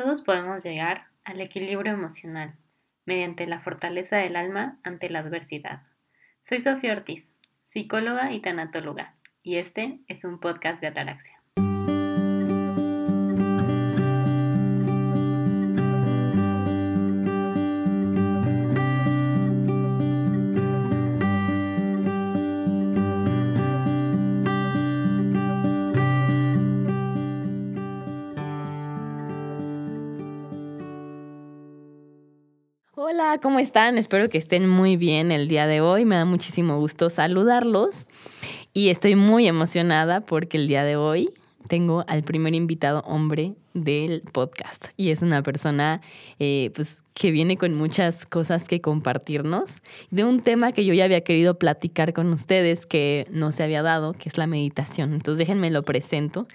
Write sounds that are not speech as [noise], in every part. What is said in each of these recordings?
Todos podemos llegar al equilibrio emocional mediante la fortaleza del alma ante la adversidad. Soy Sofía Ortiz, psicóloga y tanatóloga, y este es un podcast de Ataraxia. ¿Cómo están? Espero que estén muy bien el día de hoy. Me da muchísimo gusto saludarlos y estoy muy emocionada porque el día de hoy tengo al primer invitado hombre del podcast y es una persona eh, pues, que viene con muchas cosas que compartirnos de un tema que yo ya había querido platicar con ustedes que no se había dado, que es la meditación. Entonces déjenme lo presento.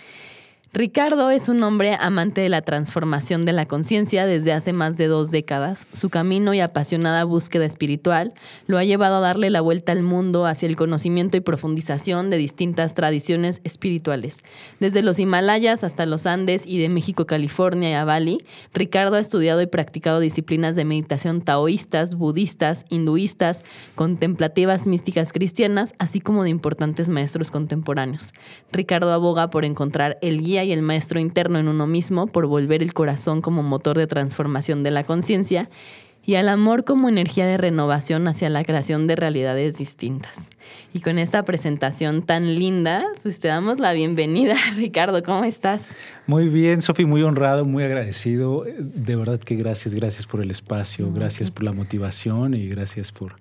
Ricardo es un hombre amante de la transformación de la conciencia desde hace más de dos décadas. Su camino y apasionada búsqueda espiritual lo ha llevado a darle la vuelta al mundo hacia el conocimiento y profundización de distintas tradiciones espirituales. Desde los Himalayas hasta los Andes y de México, California a Bali, Ricardo ha estudiado y practicado disciplinas de meditación taoístas, budistas, hinduistas, contemplativas místicas cristianas, así como de importantes maestros contemporáneos. Ricardo aboga por encontrar el guía y el maestro interno en uno mismo por volver el corazón como motor de transformación de la conciencia y al amor como energía de renovación hacia la creación de realidades distintas. Y con esta presentación tan linda, pues te damos la bienvenida, [laughs] Ricardo. ¿Cómo estás? Muy bien, Sofi, muy honrado, muy agradecido. De verdad que gracias, gracias por el espacio, gracias por la motivación y gracias por,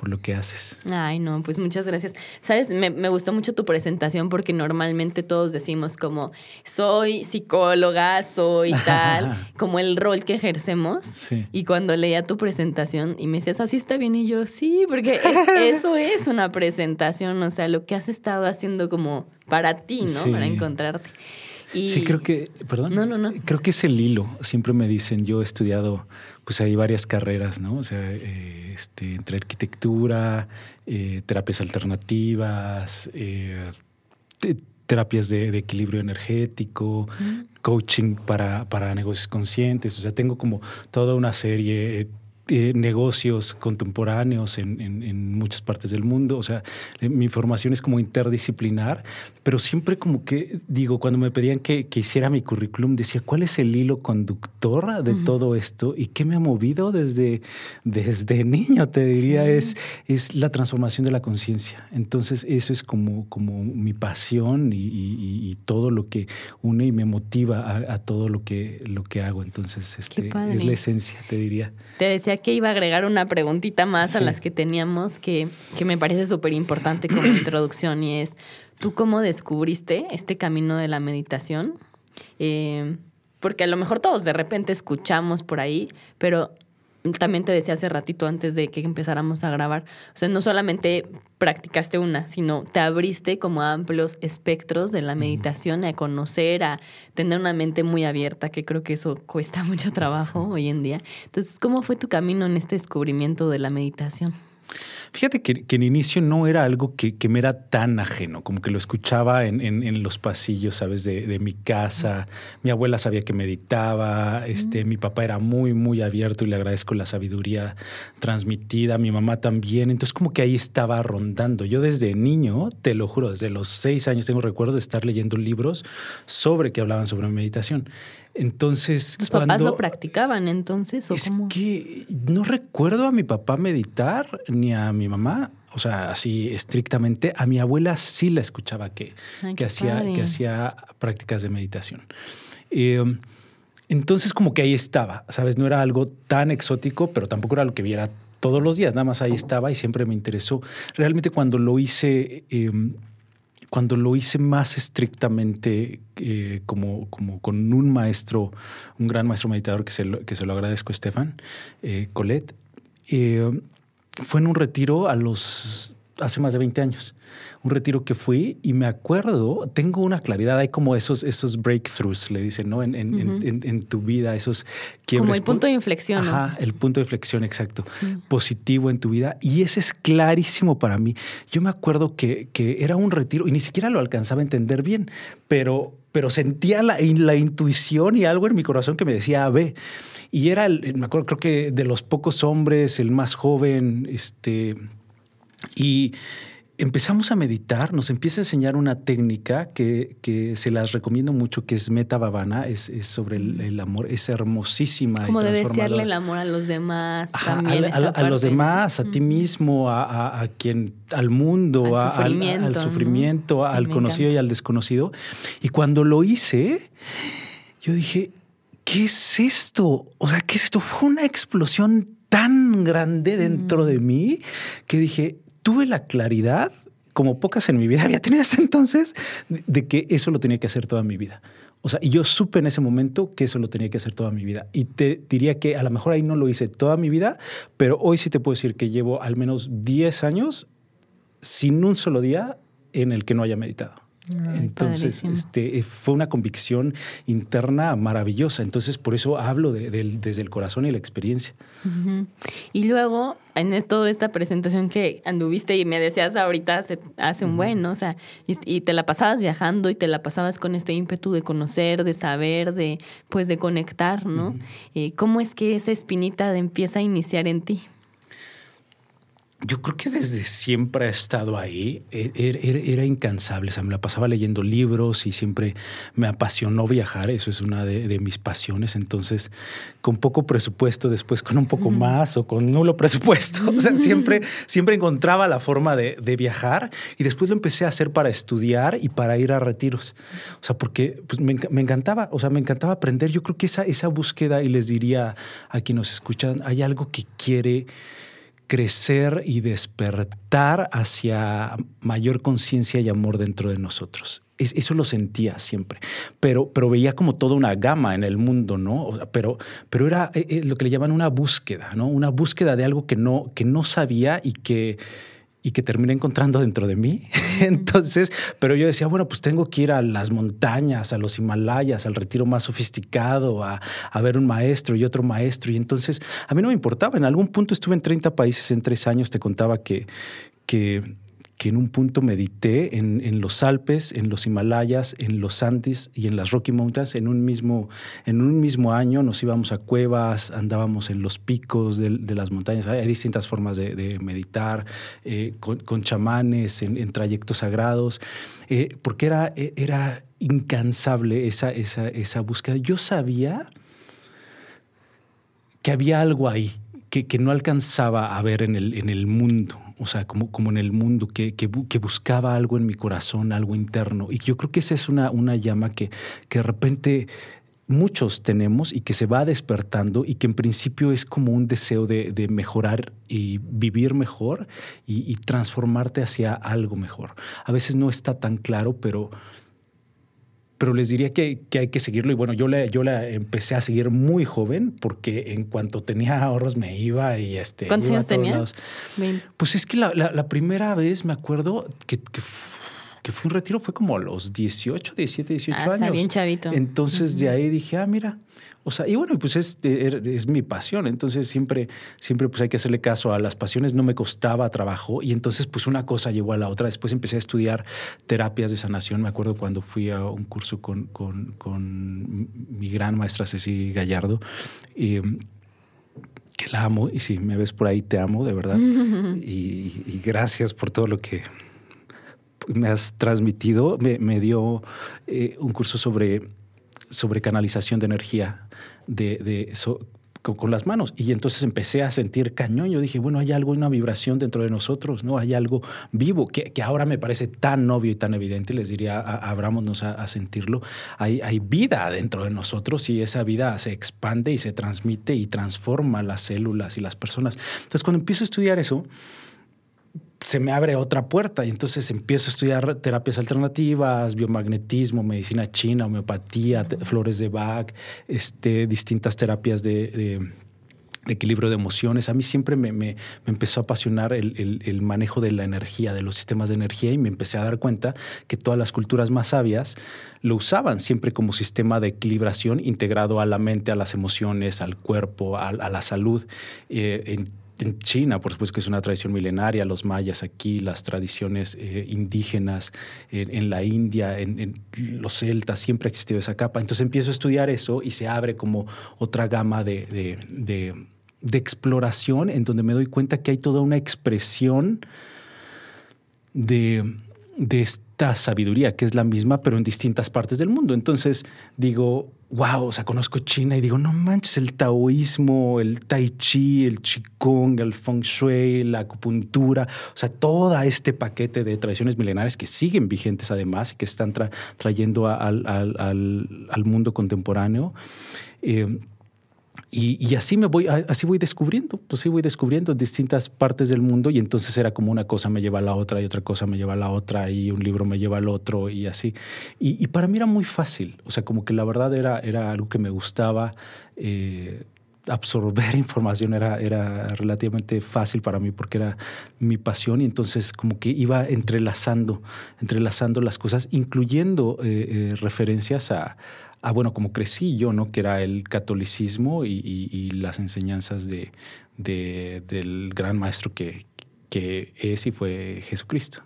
por lo que haces. Ay, no, pues muchas gracias. Sabes, me, gustó mucho tu presentación porque normalmente todos decimos como soy psicóloga, soy tal, [laughs] como el rol que ejercemos. Sí. Y cuando leía tu presentación y me decías, así está bien, y yo, sí, porque [laughs] eso es una presentación, o sea, lo que has estado haciendo como para ti, ¿no? Para encontrarte. Sí, creo que, perdón. No, no, no. Creo que es el hilo. Siempre me dicen, yo he estudiado, pues hay varias carreras, ¿no? O sea, eh, este, entre arquitectura, eh, terapias alternativas, eh, terapias de, equilibrio energético, coaching para, para negocios conscientes. O sea, tengo como toda una serie, eh, negocios contemporáneos en, en, muchas partes del mundo. O sea, eh, mi formación es como interdisciplinar, pero siempre como que, digo, cuando me pedían que, que hiciera mi currículum, decía, ¿cuál es el hilo conductor de todo esto? ¿Y qué me ha movido desde, desde [laughs] niño? Te diría, es, es la transformación de la conciencia. Entonces, eso es como, como mi pasión y, y, todo lo que une y me motiva a, a, todo lo que, lo que hago. Entonces, este, es la esencia, te diría. Te decía que iba a agregar una preguntita más a las que teníamos que, que me parece súper importante como [clears throat] introducción y es, ¿tú cómo descubriste este camino de la meditación? Eh, porque a lo mejor todos de repente escuchamos por ahí, pero también te decía hace ratito antes de que empezáramos a grabar, o sea, no solamente practicaste una, sino te abriste como a amplios espectros de la meditación, a conocer, a tener una mente muy abierta, que creo que eso cuesta [laughs] mucho trabajo hoy en día. Entonces, ¿cómo fue tu camino en este descubrimiento de la meditación? Fíjate que, en inicio no era algo que, me era tan ajeno, como que lo escuchaba en, los pasillos, ¿sabes? De, mi casa. Mi abuela sabía que meditaba, este, mi papá era muy, muy abierto y le agradezco la sabiduría transmitida, mi mamá también. Entonces como que ahí estaba rondando. Yo desde niño, te lo juro, desde los seis años tengo recuerdos de estar leyendo libros sobre que hablaban sobre meditación. Entonces. ¿Tus papás lo practicaban entonces? ¿o es que no recuerdo a mi papá meditar ni a mi mamá. O sea, así estrictamente. A mi abuela sí la escuchaba que, que, hacía, que hacía prácticas de meditación. Em, entonces, como que ahí estaba, ¿sabes? No era algo tan exótico, pero tampoco era lo que viera todos los días. Nada más ahí estaba y siempre me interesó. Realmente, cuando lo hice. Em, cuando lo hice más estrictamente eh, como, como con un maestro, un gran maestro meditador que se lo, que se lo agradezco, Estefan eh, Colet, eh, fue en un retiro a los hace más de 20 años. Un retiro que fui y me acuerdo, tengo una claridad, hay como esos, esos breakthroughs, le dicen, ¿no? En, en, tu vida, esos quiebres. Como el punto de inflexión. Ajá, el punto de inflexión, exacto. Positivo en tu vida. Y ese es clarísimo para mí. Yo me acuerdo que, que era un retiro y ni siquiera lo alcanzaba a entender bien, pero pero sentía la, la, intuición y algo en mi corazón que me decía, ve. Y era, el, me acuerdo, creo que de los pocos hombres, el más joven, este, y empezamos a meditar, nos empieza a enseñar una técnica que, que se las recomiendo mucho, que es Meta Babana, es, es sobre el, amor, es hermosísima. Como de desearle el amor a los demás. también a, los demás, a ti mismo, a, quien, al mundo, al sufrimiento, al, sufrimiento, al conocido y al desconocido. Y cuando lo hice, yo dije, ¿qué es esto? O sea, ¿qué es esto? Fue una explosión tan grande dentro de mí que dije, tuve la claridad, como pocas en mi vida había tenido hasta entonces, de que eso lo tenía que hacer toda mi vida. O sea, y yo supe en ese momento que eso lo tenía que hacer toda mi vida. Y te diría que a lo mejor ahí no lo hice toda mi vida, pero hoy sí te puedo decir que llevo al menos 10 años sin un solo día en el que no haya meditado. Entonces, este, eh, fue una convicción interna maravillosa. Entonces, por eso hablo de, desde el corazón y la experiencia. Y luego, en toda esta presentación que anduviste y me decías ahorita hace, un buen, ¿no? O sea, y, te la pasabas viajando y te la pasabas con este ímpetu de conocer, de saber, de, pues, de conectar, ¿no? Eh, ¿Cómo es que esa espinita empieza a iniciar en ti? Yo creo que desde siempre ha estado ahí. E, er, er, era, incansable. O sea, me la pasaba leyendo libros y siempre me apasionó viajar. Eso es una de, mis pasiones. Entonces, con poco presupuesto, después con un poco más o con nulo presupuesto. O sea, siempre, [laughs] siempre encontraba la forma de, viajar y después lo empecé a hacer para estudiar y para ir a retiros. O sea, porque pues, me, me, encantaba, o sea, me encantaba aprender. Yo creo que esa, esa búsqueda, y les diría a quienes nos escuchan, hay algo que quiere crecer y despertar hacia mayor conciencia y amor dentro de nosotros. eso lo sentía siempre, pero, pero veía como toda una gama en el mundo, ¿no? pero, pero era eh, eh, lo que le llaman una búsqueda, ¿no? Una búsqueda de algo que no, que no sabía y que, y que terminé encontrando dentro de mí. [laughs] Entonces, pero yo decía, bueno, pues tengo que ir a las montañas, a los Himalayas, al retiro más sofisticado, a, a, ver un maestro y otro maestro. Y entonces a mí no me importaba. En algún punto estuve en 30 países en tres años. Te contaba que, que que en un punto medité en, los Alpes, en los Himalayas, en los Andes y en las Rocky Mountains en un mismo, en un mismo año. Nos íbamos a cuevas, andábamos en los picos de, las montañas. Hay, distintas formas de, meditar, eh, con, chamanes, en, trayectos sagrados, eh, porque era, era incansable esa, esa, esa búsqueda. Yo sabía que había algo ahí que, que, no alcanzaba a ver en el, en el mundo o sea, como, como en el mundo, que, que, buscaba algo en mi corazón, algo interno. Y yo creo que esa es una, una llama que, que de repente muchos tenemos y que se va despertando y que en principio es como un deseo de, de mejorar y vivir mejor y, y, transformarte hacia algo mejor. A veces no está tan claro, pero pero les diría que, que, hay que seguirlo. Y bueno, yo la, yo la empecé a seguir muy joven porque en cuanto tenía ahorros me iba y este. ¿Cuántos años tenías? Pues es que la, la, primera vez me acuerdo que, que, que, fue un retiro, fue como a los 18, 17, 18 ah, años. bien chavito. Entonces de ahí dije, ah, mira, o sea, y bueno, pues es, er, es, mi pasión. Entonces siempre, siempre pues hay que hacerle caso a las pasiones. No me costaba trabajo y entonces pues una cosa llevó a la otra. Después empecé a estudiar terapias de sanación. Me acuerdo cuando fui a un curso con, con, con mi gran maestra Ceci Gallardo. Y, que la amo y si me ves por ahí te amo de verdad [laughs] y, gracias por todo lo que me has transmitido me, me dio eh, un curso sobre sobre canalización de energía de, de con, las manos. Y entonces empecé a sentir cañón. Yo dije, bueno, hay algo, una vibración dentro de nosotros, ¿no? Hay algo vivo que, que ahora me parece tan obvio y tan evidente. Les diría, abrámonos a, a, sentirlo. Hay, hay vida dentro de nosotros y esa vida se expande y se transmite y transforma las células y las personas. Entonces, cuando empiezo a estudiar eso, se me abre otra puerta y entonces empiezo a estudiar terapias alternativas, biomagnetismo, medicina china, homeopatía, flores de Bach, este, distintas terapias de, equilibrio de emociones. A mí siempre me, empezó a apasionar el, manejo de la energía, de los sistemas de energía y me empecé a dar cuenta que todas las culturas más sabias lo usaban siempre como sistema de equilibración integrado a la mente, a las emociones, al cuerpo, a, la salud. Eh, en China, por supuesto que es una tradición milenaria, los mayas aquí, las tradiciones eh, indígenas en, la India, en, los celtas, siempre ha existido esa capa. Entonces empiezo a estudiar eso y se abre como otra gama de, de exploración en donde me doy cuenta que hay toda una expresión de, de esta sabiduría, que es la misma, pero en distintas partes del mundo. Entonces digo, wow, o sea, conozco China y digo, no manches, el taoísmo, el tai chi, el qigong, el feng shui, la acupuntura, o sea, todo este paquete de tradiciones milenarias que siguen vigentes además y que están trayendo al, al, mundo contemporáneo. Eh, y, así me voy, así voy descubriendo, así voy descubriendo distintas partes del mundo y entonces era como una cosa me lleva a la otra y otra cosa me lleva a la otra y un libro me lleva al otro y así. Y, para mí era muy fácil, o sea, como que la verdad era, era algo que me gustaba. Eh, absorber [laughs] información era, era relativamente fácil para mí porque era mi pasión y entonces como que iba entrelazando, entrelazando las cosas, incluyendo eh, eh, referencias a, ah, bueno, como crecí yo, ¿no? Que era el catolicismo y, las enseñanzas de, del gran maestro que, que es y fue Jesucristo.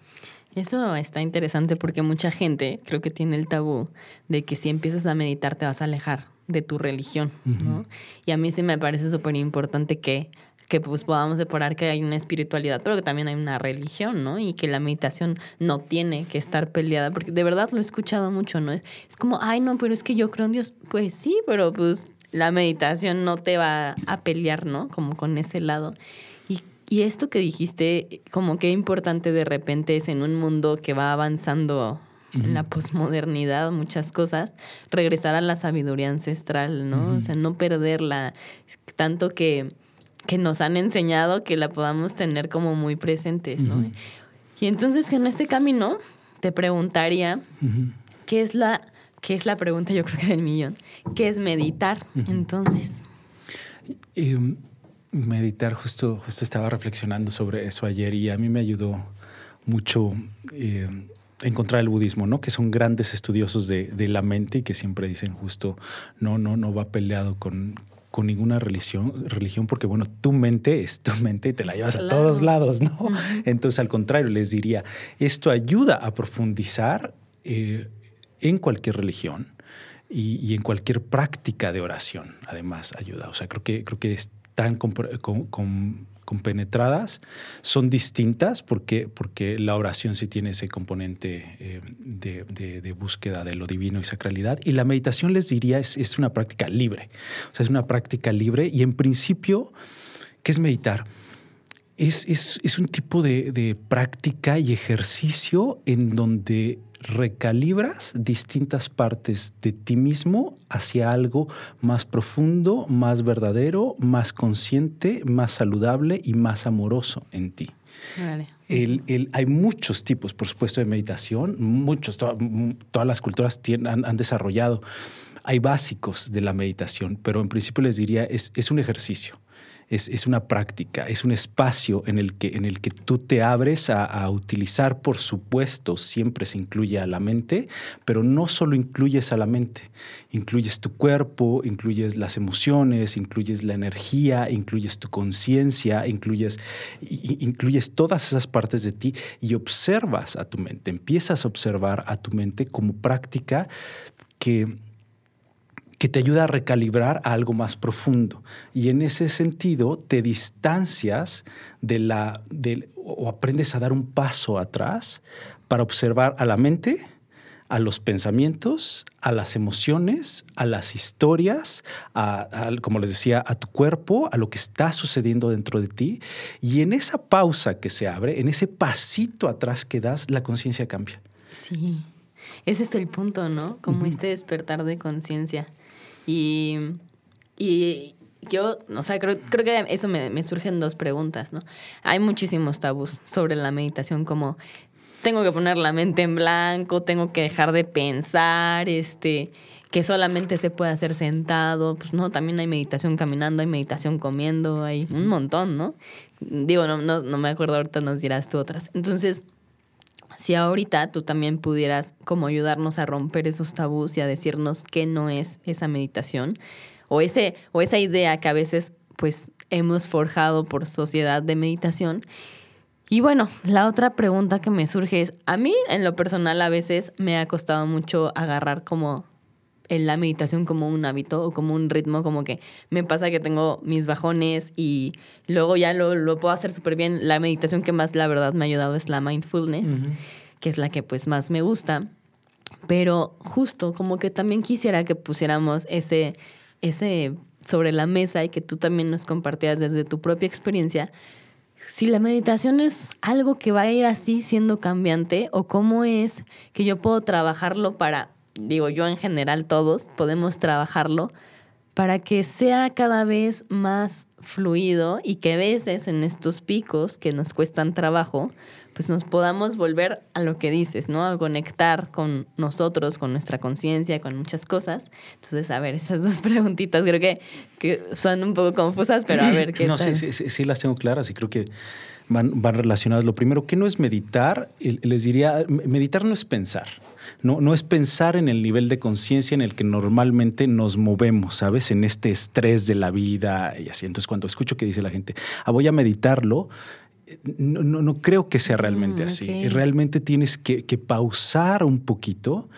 Eso está interesante porque mucha gente creo que tiene el tabú de que si empiezas a meditar te vas a alejar de tu religión, ¿no? Y a mí sí me parece súper importante que que pues podamos separar que hay una espiritualidad, pero que también hay una religión, ¿no? Y que la meditación no tiene que estar peleada, porque de verdad lo he escuchado mucho, ¿no? Es como, ay, no, pero es que yo creo en Dios. Pues sí, pero pues la meditación no te va a pelear, ¿no? Como con ese lado. Y, y esto que dijiste, como que importante de repente es en un mundo que va avanzando en la posmodernidad, muchas cosas, regresar a la sabiduría ancestral, ¿no? O sea, no perderla. Tanto que que nos han enseñado que la podamos tener como muy presentes, ¿no? Y entonces en este camino te preguntaría, ¿qué es la qué es la pregunta yo creo que del millón? ¿Qué es meditar entonces? Em, meditar, justo, justo estaba reflexionando sobre eso ayer y a mí me ayudó mucho eh, encontrar el budismo, ¿no? Que son grandes estudiosos de, de, la mente y que siempre dicen justo, no, no, no va peleado con, con ninguna religión, religión porque, bueno, tu mente es tu mente y te la llevas a todos lados, ¿no? Entonces, al contrario, les diría, esto ayuda a profundizar eh, en cualquier religión y, en cualquier práctica de oración, además, ayuda. O sea, creo que, creo que es tan compenetradas, son distintas porque, porque la oración sí tiene ese componente eh, de, búsqueda de lo divino y sacralidad. Y la meditación, les diría, es, es una práctica libre. O sea, es una práctica libre y en principio, ¿qué es meditar? Es, es, es un tipo de, de práctica y ejercicio en donde recalibras distintas partes de ti mismo hacia algo más profundo, más verdadero, más consciente, más saludable y más amoroso en ti. hay muchos tipos, por supuesto, de meditación, muchos, todas las culturas han, desarrollado. Hay básicos de la meditación, pero en principio les diría, es, es un ejercicio es, una práctica, es un espacio en el que, en el que tú te abres a, utilizar, por supuesto, siempre se incluye a la mente, pero no solo incluyes a la mente, incluyes tu cuerpo, incluyes las emociones, incluyes la energía, incluyes tu conciencia, incluyes, incluyes todas esas partes de ti y observas a tu mente, empiezas a observar a tu mente como práctica que que te ayuda a recalibrar a algo más profundo. Y en ese sentido te distancias de la, o aprendes a dar un paso atrás para observar a la mente, a los pensamientos, a las emociones, a las historias, a, como les decía, a tu cuerpo, a lo que está sucediendo dentro de ti. Y en esa pausa que se abre, en ese pasito atrás que das, la conciencia cambia. Sí, ese es el punto, ¿no? Como este despertar de conciencia. Y, y yo, o sea, creo, creo que eso me, me, surgen dos preguntas, ¿no? Hay muchísimos tabús sobre la meditación, como tengo que poner la mente en blanco, tengo que dejar de pensar, este, que solamente se puede hacer sentado, pues no, también hay meditación caminando, hay meditación comiendo, hay un montón, ¿no? Digo, no, no, no me acuerdo, ahorita nos dirás tú otras. Entonces, si ahorita tú también pudieras como ayudarnos a romper esos tabús y a decirnos qué no es esa meditación o ese o esa idea que a veces pues hemos forjado por sociedad de meditación. Y bueno, la otra pregunta que me surge es, a mí en lo personal a veces me ha costado mucho agarrar como en la meditación como un hábito o como un ritmo, como que me pasa que tengo mis bajones y luego ya lo, lo puedo hacer súper bien. La meditación que más la verdad me ha ayudado es la mindfulness, que es la que pues más me gusta. Pero justo como que también quisiera que pusiéramos ese, ese sobre la mesa y que tú también nos compartieras desde tu propia experiencia si la meditación es algo que va a ir así siendo cambiante o cómo es que yo puedo trabajarlo para digo yo en general todos, podemos trabajarlo para que sea cada vez más fluido y que a veces en estos picos que nos cuestan trabajo, pues nos podamos volver a lo que dices, ¿no? A conectar con nosotros, con nuestra conciencia, con muchas cosas. Entonces, a ver, esas dos [laughs] preguntitas creo que, que son un poco confusas, pero a ver qué No, Sí, sí, sí, las tengo claras y creo que van, van relacionadas. Lo primero, ¿qué no es meditar? Les diría, meditar no es pensar. No, no es pensar en el nivel de conciencia en el que normalmente nos movemos, ¿sabes? En este estrés de la vida y así. Entonces, cuando escucho que dice la gente, ah, voy a meditarlo, no, no, no creo que sea realmente mm, así. Realmente tienes que, que pausar un poquito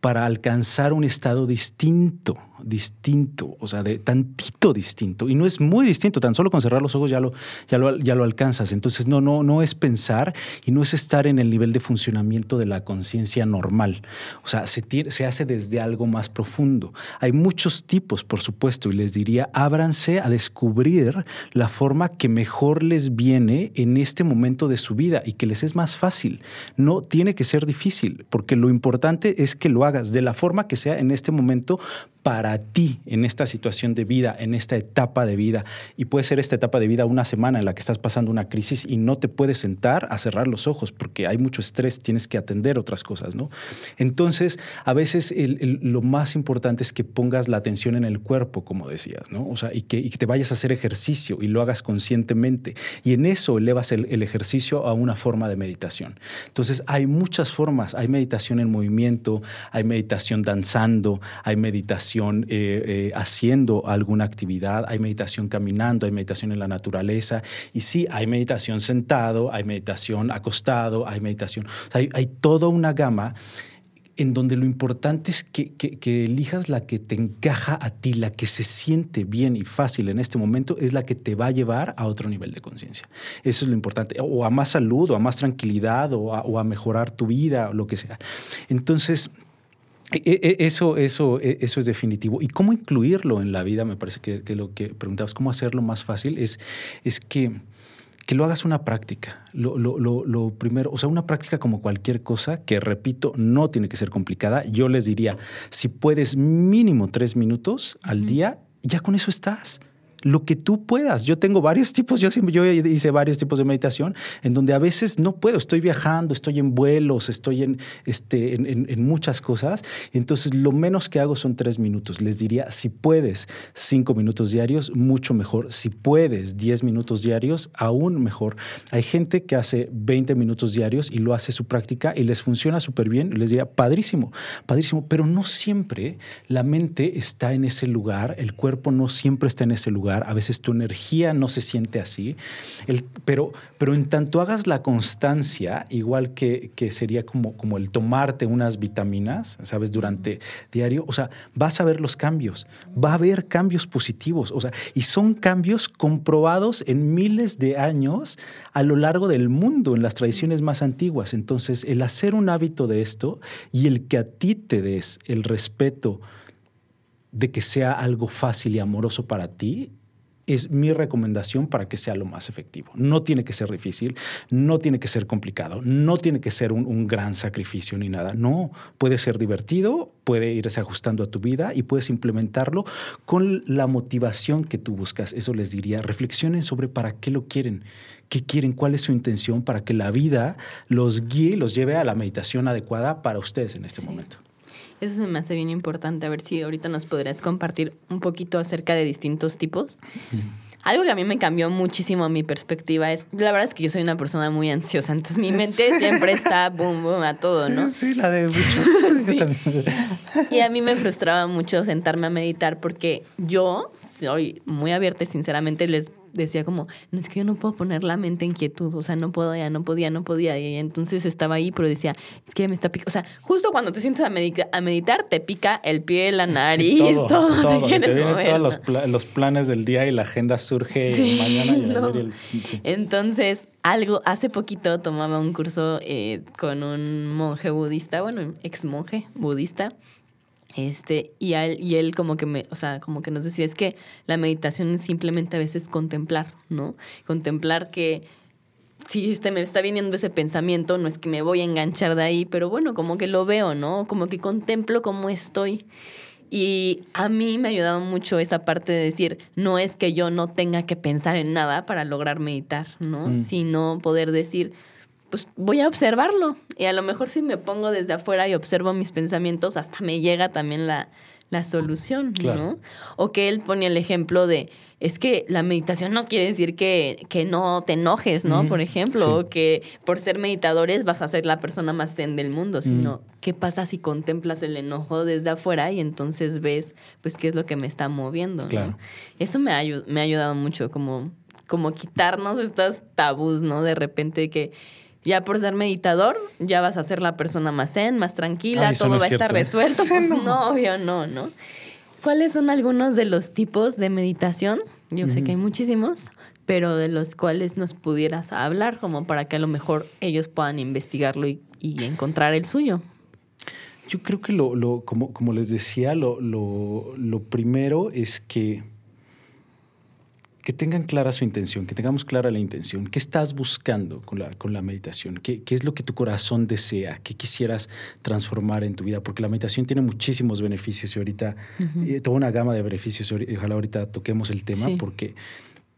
para alcanzar un estado distinto distinto, o sea, de tantito distinto. Y no es muy distinto, tan solo con cerrar los ojos ya lo, ya lo, ya lo alcanzas. Entonces, no, no, no es pensar y no es estar en el nivel de funcionamiento de la conciencia normal. O sea, se, se hace desde algo más profundo. Hay muchos tipos, por supuesto, y les diría, ábranse a descubrir la forma que mejor les viene en este momento de su vida y que les es más fácil. No tiene que ser difícil, porque lo importante es que lo hagas de la forma que sea en este momento para ti en esta situación de vida, en esta etapa de vida. Y puede ser esta etapa de vida una semana en la que estás pasando una crisis y no te puedes sentar a cerrar los ojos porque hay mucho estrés, tienes que atender otras cosas, ¿no? Entonces, a veces lo más importante es que pongas la atención en el cuerpo, como decías, ¿no? O sea, y que, te vayas a hacer ejercicio y lo hagas conscientemente. Y en eso elevas el, el ejercicio a una forma de meditación. Entonces, hay muchas formas. Hay meditación en movimiento, hay meditación danzando, hay meditación eh, eh, haciendo alguna actividad, hay meditación caminando, hay meditación en la naturaleza y sí, hay meditación sentado, hay meditación acostado, hay meditación, hay, toda una gama en donde lo importante es que, elijas la que te encaja a ti, la que se siente bien y fácil en este momento, es la que te va a llevar a otro nivel de conciencia. Eso es lo importante, o a más salud, o a más tranquilidad, o a, o a mejorar tu vida, o lo que sea. Entonces, eso, eso, e, eso es definitivo. ¿Y cómo incluirlo en la vida? Me parece que, lo que preguntabas, ¿cómo hacerlo más fácil? Es, es que, que lo hagas una práctica. Lo, lo, lo, primero, o sea, una práctica como cualquier cosa, que repito, no tiene que ser complicada. Yo les diría, si puedes mínimo tres minutos al día, ya con eso estás lo que tú puedas. Yo tengo varios [laughs] tipos, yo, hice varios tipos de meditación en donde a veces no puedo, estoy viajando, estoy en vuelos, estoy en, este, en, muchas cosas. Entonces, lo menos que hago son tres minutos. Les diría, si puedes cinco minutos diarios, mucho mejor. Si puedes diez minutos diarios, aún mejor. Hay gente que hace 20 minutos diarios y lo hace su práctica y les funciona súper bien. Les diría, padrísimo, padrísimo, pero no siempre la mente está en ese lugar, el cuerpo no siempre está en ese lugar a veces tu energía no se siente así, pero, pero en tanto hagas la constancia, igual que, que sería como, como el tomarte unas vitaminas, ¿sabes? Durante diario, o sea, vas a ver los cambios, va a haber cambios positivos, o sea, y son cambios comprobados en miles de años a lo largo del mundo, en las tradiciones más antiguas. Entonces, el hacer un hábito de esto y el que a ti te des el respeto, de que sea algo fácil y amoroso para ti, es mi recomendación para que sea lo más efectivo. No tiene que ser difícil, no tiene que ser complicado, no tiene que ser un, gran sacrificio ni nada. No, puede ser divertido, puede irse ajustando a tu vida y puedes implementarlo con la motivación que tú buscas. Eso les diría, reflexionen sobre para qué lo quieren, qué quieren, cuál es su intención para que la vida los guíe y los lleve a la meditación adecuada para ustedes en este momento. Eso se me hace bien importante. A ver si ahorita nos podrías compartir un poquito acerca de distintos tipos. Algo que a mí me cambió muchísimo mi perspectiva es, la verdad es que yo soy una persona muy ansiosa, entonces mi mente siempre está boom, boom a todo, ¿no? Sí, la de muchos. [laughs] Y a mí me frustraba mucho sentarme a meditar porque yo soy muy abierta y sinceramente les decía como, no es que yo no puedo poner la mente en quietud, o sea, no podía, no podía, no podía. Y entonces estaba ahí, pero decía, es que me está picando. O sea, justo cuando te sientes a, meditar, te pica el pie, la nariz, [laughs] todo. todo, te, vienen todos los, planes del día y la agenda surge mañana y el, Entonces, algo, hace poquito tomaba un curso eh, con un monje budista, bueno, ex monje budista este, y, él, y él como que me, o sea, como que nos decía, es que la meditación es simplemente a veces contemplar, ¿no? Contemplar que si este me está viniendo ese pensamiento, no es que me voy a enganchar de ahí, pero bueno, como que lo veo, ¿no? Como que contemplo cómo estoy. Y a mí me ha ayudado mucho esa parte de decir, no es que yo no tenga que pensar en nada para lograr meditar, ¿no? Mm. Sino poder decir, pues voy a observarlo. Y a lo mejor si me pongo desde afuera y observo mis pensamientos, hasta me llega también la, la solución, ¿no? O que él pone el ejemplo de, es que la meditación no quiere decir que, que no te enojes, ¿no? Por ejemplo, o que por ser meditadores vas a ser la persona más zen del mundo, sino qué pasa si contemplas el enojo desde afuera y entonces ves, pues, qué es lo que me está moviendo, ¿no? Eso me ha, me ha ayudado mucho, como, como quitarnos estos tabús, ¿no? De repente que ya por ser meditador, ya vas a ser la persona más zen, más tranquila, todo va a estar resuelto. Pues no, obvio, no, ¿no? ¿Cuáles son algunos de los tipos de meditación? Yo sé que hay muchísimos, pero de los cuales nos pudieras hablar, como para que a lo mejor ellos puedan investigarlo y, encontrar el suyo. Yo creo que lo, lo como, como les decía, lo, lo, lo primero es que que tengan clara su intención, que tengamos clara la intención. ¿Qué estás buscando con la, con la meditación? ¿Qué, ¿Qué, es lo que tu corazón desea? ¿Qué quisieras transformar en tu vida? Porque la meditación tiene muchísimos beneficios y ahorita, eh, toda una gama de beneficios. Ojalá ahorita toquemos el tema porque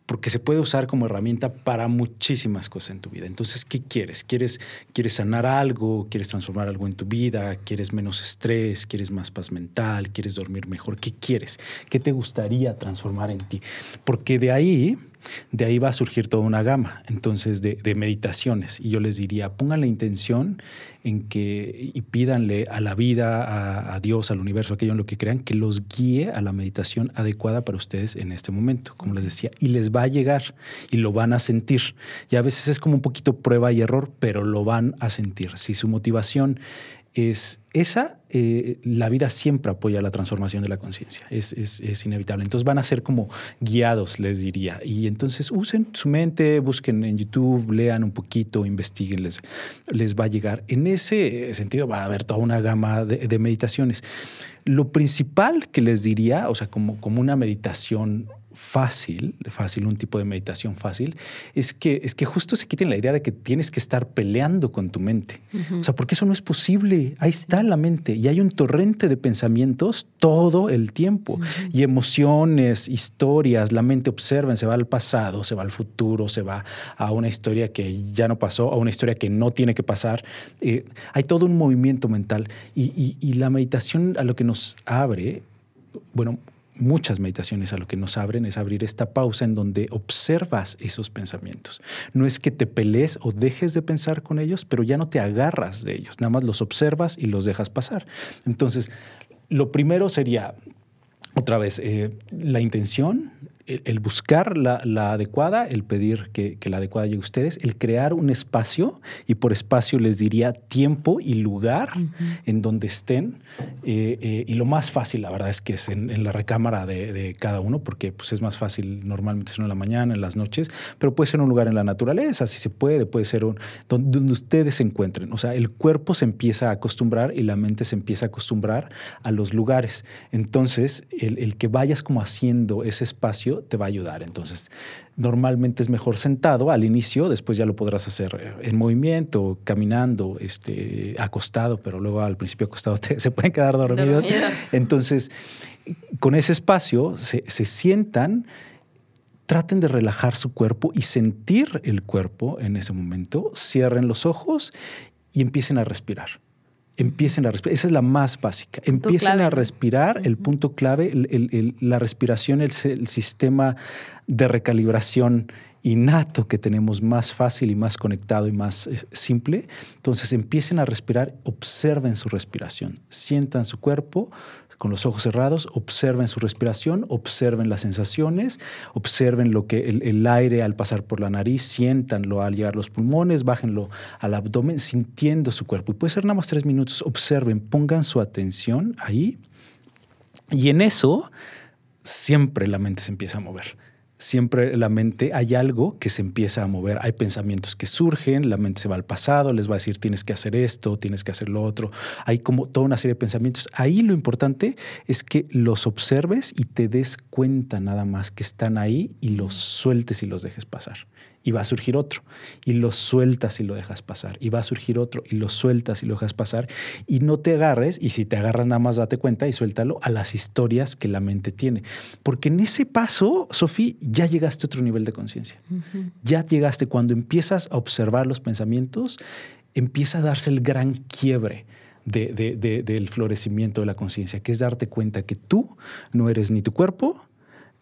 porque se puede usar como herramienta para muchísimas cosas en tu vida. Entonces, ¿qué quieres? ¿Quieres, quieres sanar algo? ¿Quieres transformar algo en tu vida? ¿Quieres menos estrés? ¿Quieres más paz mental? ¿Quieres dormir mejor? ¿Qué quieres? ¿Qué te gustaría transformar en ti? Porque de ahí de ahí va a surgir toda una gama, entonces, de, meditaciones. Y yo les diría, pongan la intención en que, y pídanle a la vida, a, Dios, al universo, aquello en lo que crean, que los guíe a la meditación adecuada para ustedes en este momento, como les decía. Y les va a llegar y lo van a sentir. Y a veces es como un poquito prueba y error, pero lo van a sentir. Si su motivación es esa, eh, la vida siempre apoya la transformación de la conciencia, es, es, inevitable. Entonces van a ser como guiados, les diría. Y entonces usen su mente, busquen en YouTube, lean un poquito, investiguen, les, les va a llegar. En ese sentido va a haber toda una gama de, de meditaciones. Lo principal que les diría, o sea, como, como una meditación fácil, fácil, un tipo de meditación fácil, es que, es que justo se quiten la idea de que tienes que estar peleando con tu mente. O sea, porque eso no es posible. Ahí está la mente y hay un torrente de pensamientos todo el tiempo y emociones, historias. La mente observa, se va al pasado, se va al futuro, se va a una historia que ya no pasó, a una historia que no tiene que pasar. Eh, hay todo un movimiento mental y, y la meditación a lo que nos abre, bueno, muchas meditaciones a lo que nos abren es abrir esta pausa en donde observas esos pensamientos. No es que te pelees o dejes de pensar con ellos, pero ya no te agarras de ellos, nada más los observas y los dejas pasar. Entonces, lo primero sería, otra vez, eh, la intención, el, buscar la, adecuada, el pedir que, la adecuada llegue a ustedes, el crear un espacio, y por espacio les diría tiempo y lugar en donde estén. Eh, eh, y lo más fácil, la verdad, es que es en, la recámara de, cada uno, porque pues, es más fácil normalmente ser en la mañana, en las noches, pero puede ser un lugar en la naturaleza, si se puede, puede ser un, donde, ustedes se encuentren. O sea, el cuerpo se empieza a acostumbrar y la mente se empieza a acostumbrar a los lugares. Entonces, el, el que vayas como haciendo ese espacio, te va a ayudar. Entonces, normalmente es mejor sentado al inicio, después ya lo podrás hacer eh, en movimiento, caminando, este, acostado, pero luego al principio acostado [laughs] se pueden quedar dormidos. Entonces, con ese espacio se, se sientan traten de relajar su cuerpo y sentir el cuerpo en ese momento, cierren los ojos y empiecen a respirar empiecen a respirar. Esa es la más básica. Empiecen a respirar, el punto clave, la respiración, el, el, sistema de recalibración innato que tenemos más fácil y más conectado y más eh, simple. Entonces empiecen a respirar, observen su respiración, sientan su cuerpo con los ojos cerrados, observen su respiración, observen las sensaciones, observen lo que el, aire al pasar por la nariz, siéntanlo al llegar los pulmones, bájenlo al abdomen, sintiendo su cuerpo. Y puede ser nada más tres minutos, observen, pongan su atención ahí. Y en eso siempre la mente se empieza a mover siempre la mente hay algo que se empieza a mover, hay pensamientos que surgen, la mente se va al pasado, les va a decir tienes que hacer esto, tienes que hacer lo otro, hay como toda una serie de pensamientos. Ahí lo importante es que los observes y te des cuenta nada más que están ahí y los sueltes y los dejes pasar y va a surgir otro. Y lo sueltas y lo dejas pasar. Y va a surgir otro y lo sueltas y lo dejas pasar. Y no te agarres, y si te agarras nada más date cuenta y suéltalo a las historias que la mente tiene. Porque en ese paso, Sofía, ya llegaste a otro nivel de conciencia. Ya llegaste cuando empiezas a observar los pensamientos, empieza a darse el gran quiebre. del florecimiento de la conciencia, que es darte cuenta que tú no eres ni tu cuerpo,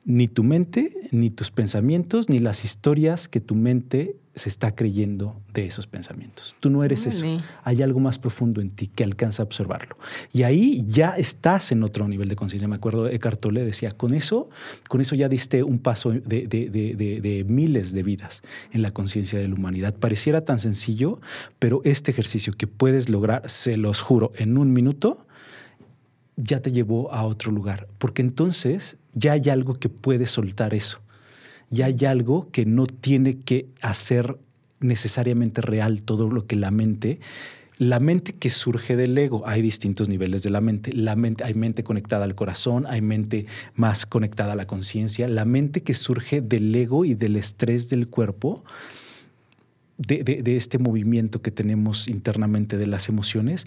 ni tu mente, ni tus pensamientos, ni las historias que tu mente se está creyendo de esos pensamientos. Tú no eres eso. Hay algo más profundo en ti que alcanza a observarlo. Y ahí ya estás en otro nivel de conciencia. Me acuerdo, Eckhart Tolle decía, con eso, con eso ya diste un paso de, de miles de vidas en la conciencia de la humanidad. Pareciera tan sencillo, pero este ejercicio que puedes lograr, se los juro, en un minuto, ya te llevó a otro lugar, porque entonces ya hay algo que puede soltar eso, ya hay algo que no tiene que hacer necesariamente real todo lo que la mente. La mente que surge del ego, hay distintos niveles de la mente. La mente hay mente conectada al corazón, hay mente más conectada a la conciencia. La mente que surge del ego y del estrés del cuerpo, de, de, este movimiento que tenemos internamente de las emociones,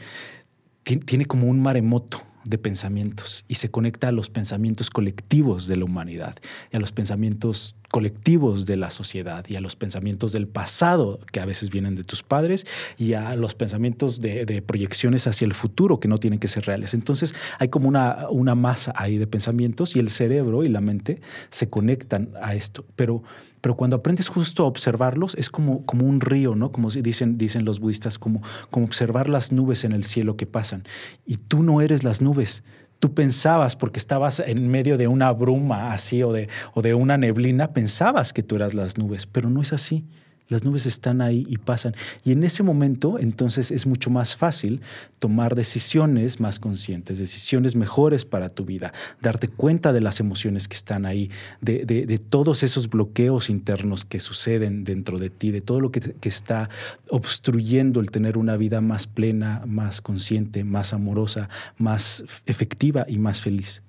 tiene como un maremoto de pensamientos y se conecta a los pensamientos colectivos de la humanidad y a los pensamientos colectivos de la sociedad y a los pensamientos del pasado que a veces vienen de tus padres y a los pensamientos de, proyecciones hacia el futuro que no tienen que ser reales. Entonces hay como una, una masa ahí de pensamientos y el cerebro y la mente se conectan a esto. Pero pero cuando aprendes justo a observarlos es como, como un río, ¿no? Como dicen, dicen los budistas, como, como observar las nubes en el cielo que pasan. Y tú no eres las nubes, tú pensabas, porque estabas en medio de una bruma así o de, o de una neblina, pensabas que tú eras las nubes, pero no es así. Las nubes están ahí y pasan. Y en ese momento, entonces, es mucho más fácil tomar decisiones más conscientes, decisiones mejores para tu vida, darte cuenta de las emociones que están ahí, de, todos esos bloqueos internos que suceden dentro de ti, de todo lo que, que está obstruyendo el tener una vida más plena, más consciente, más amorosa, más efectiva y más feliz.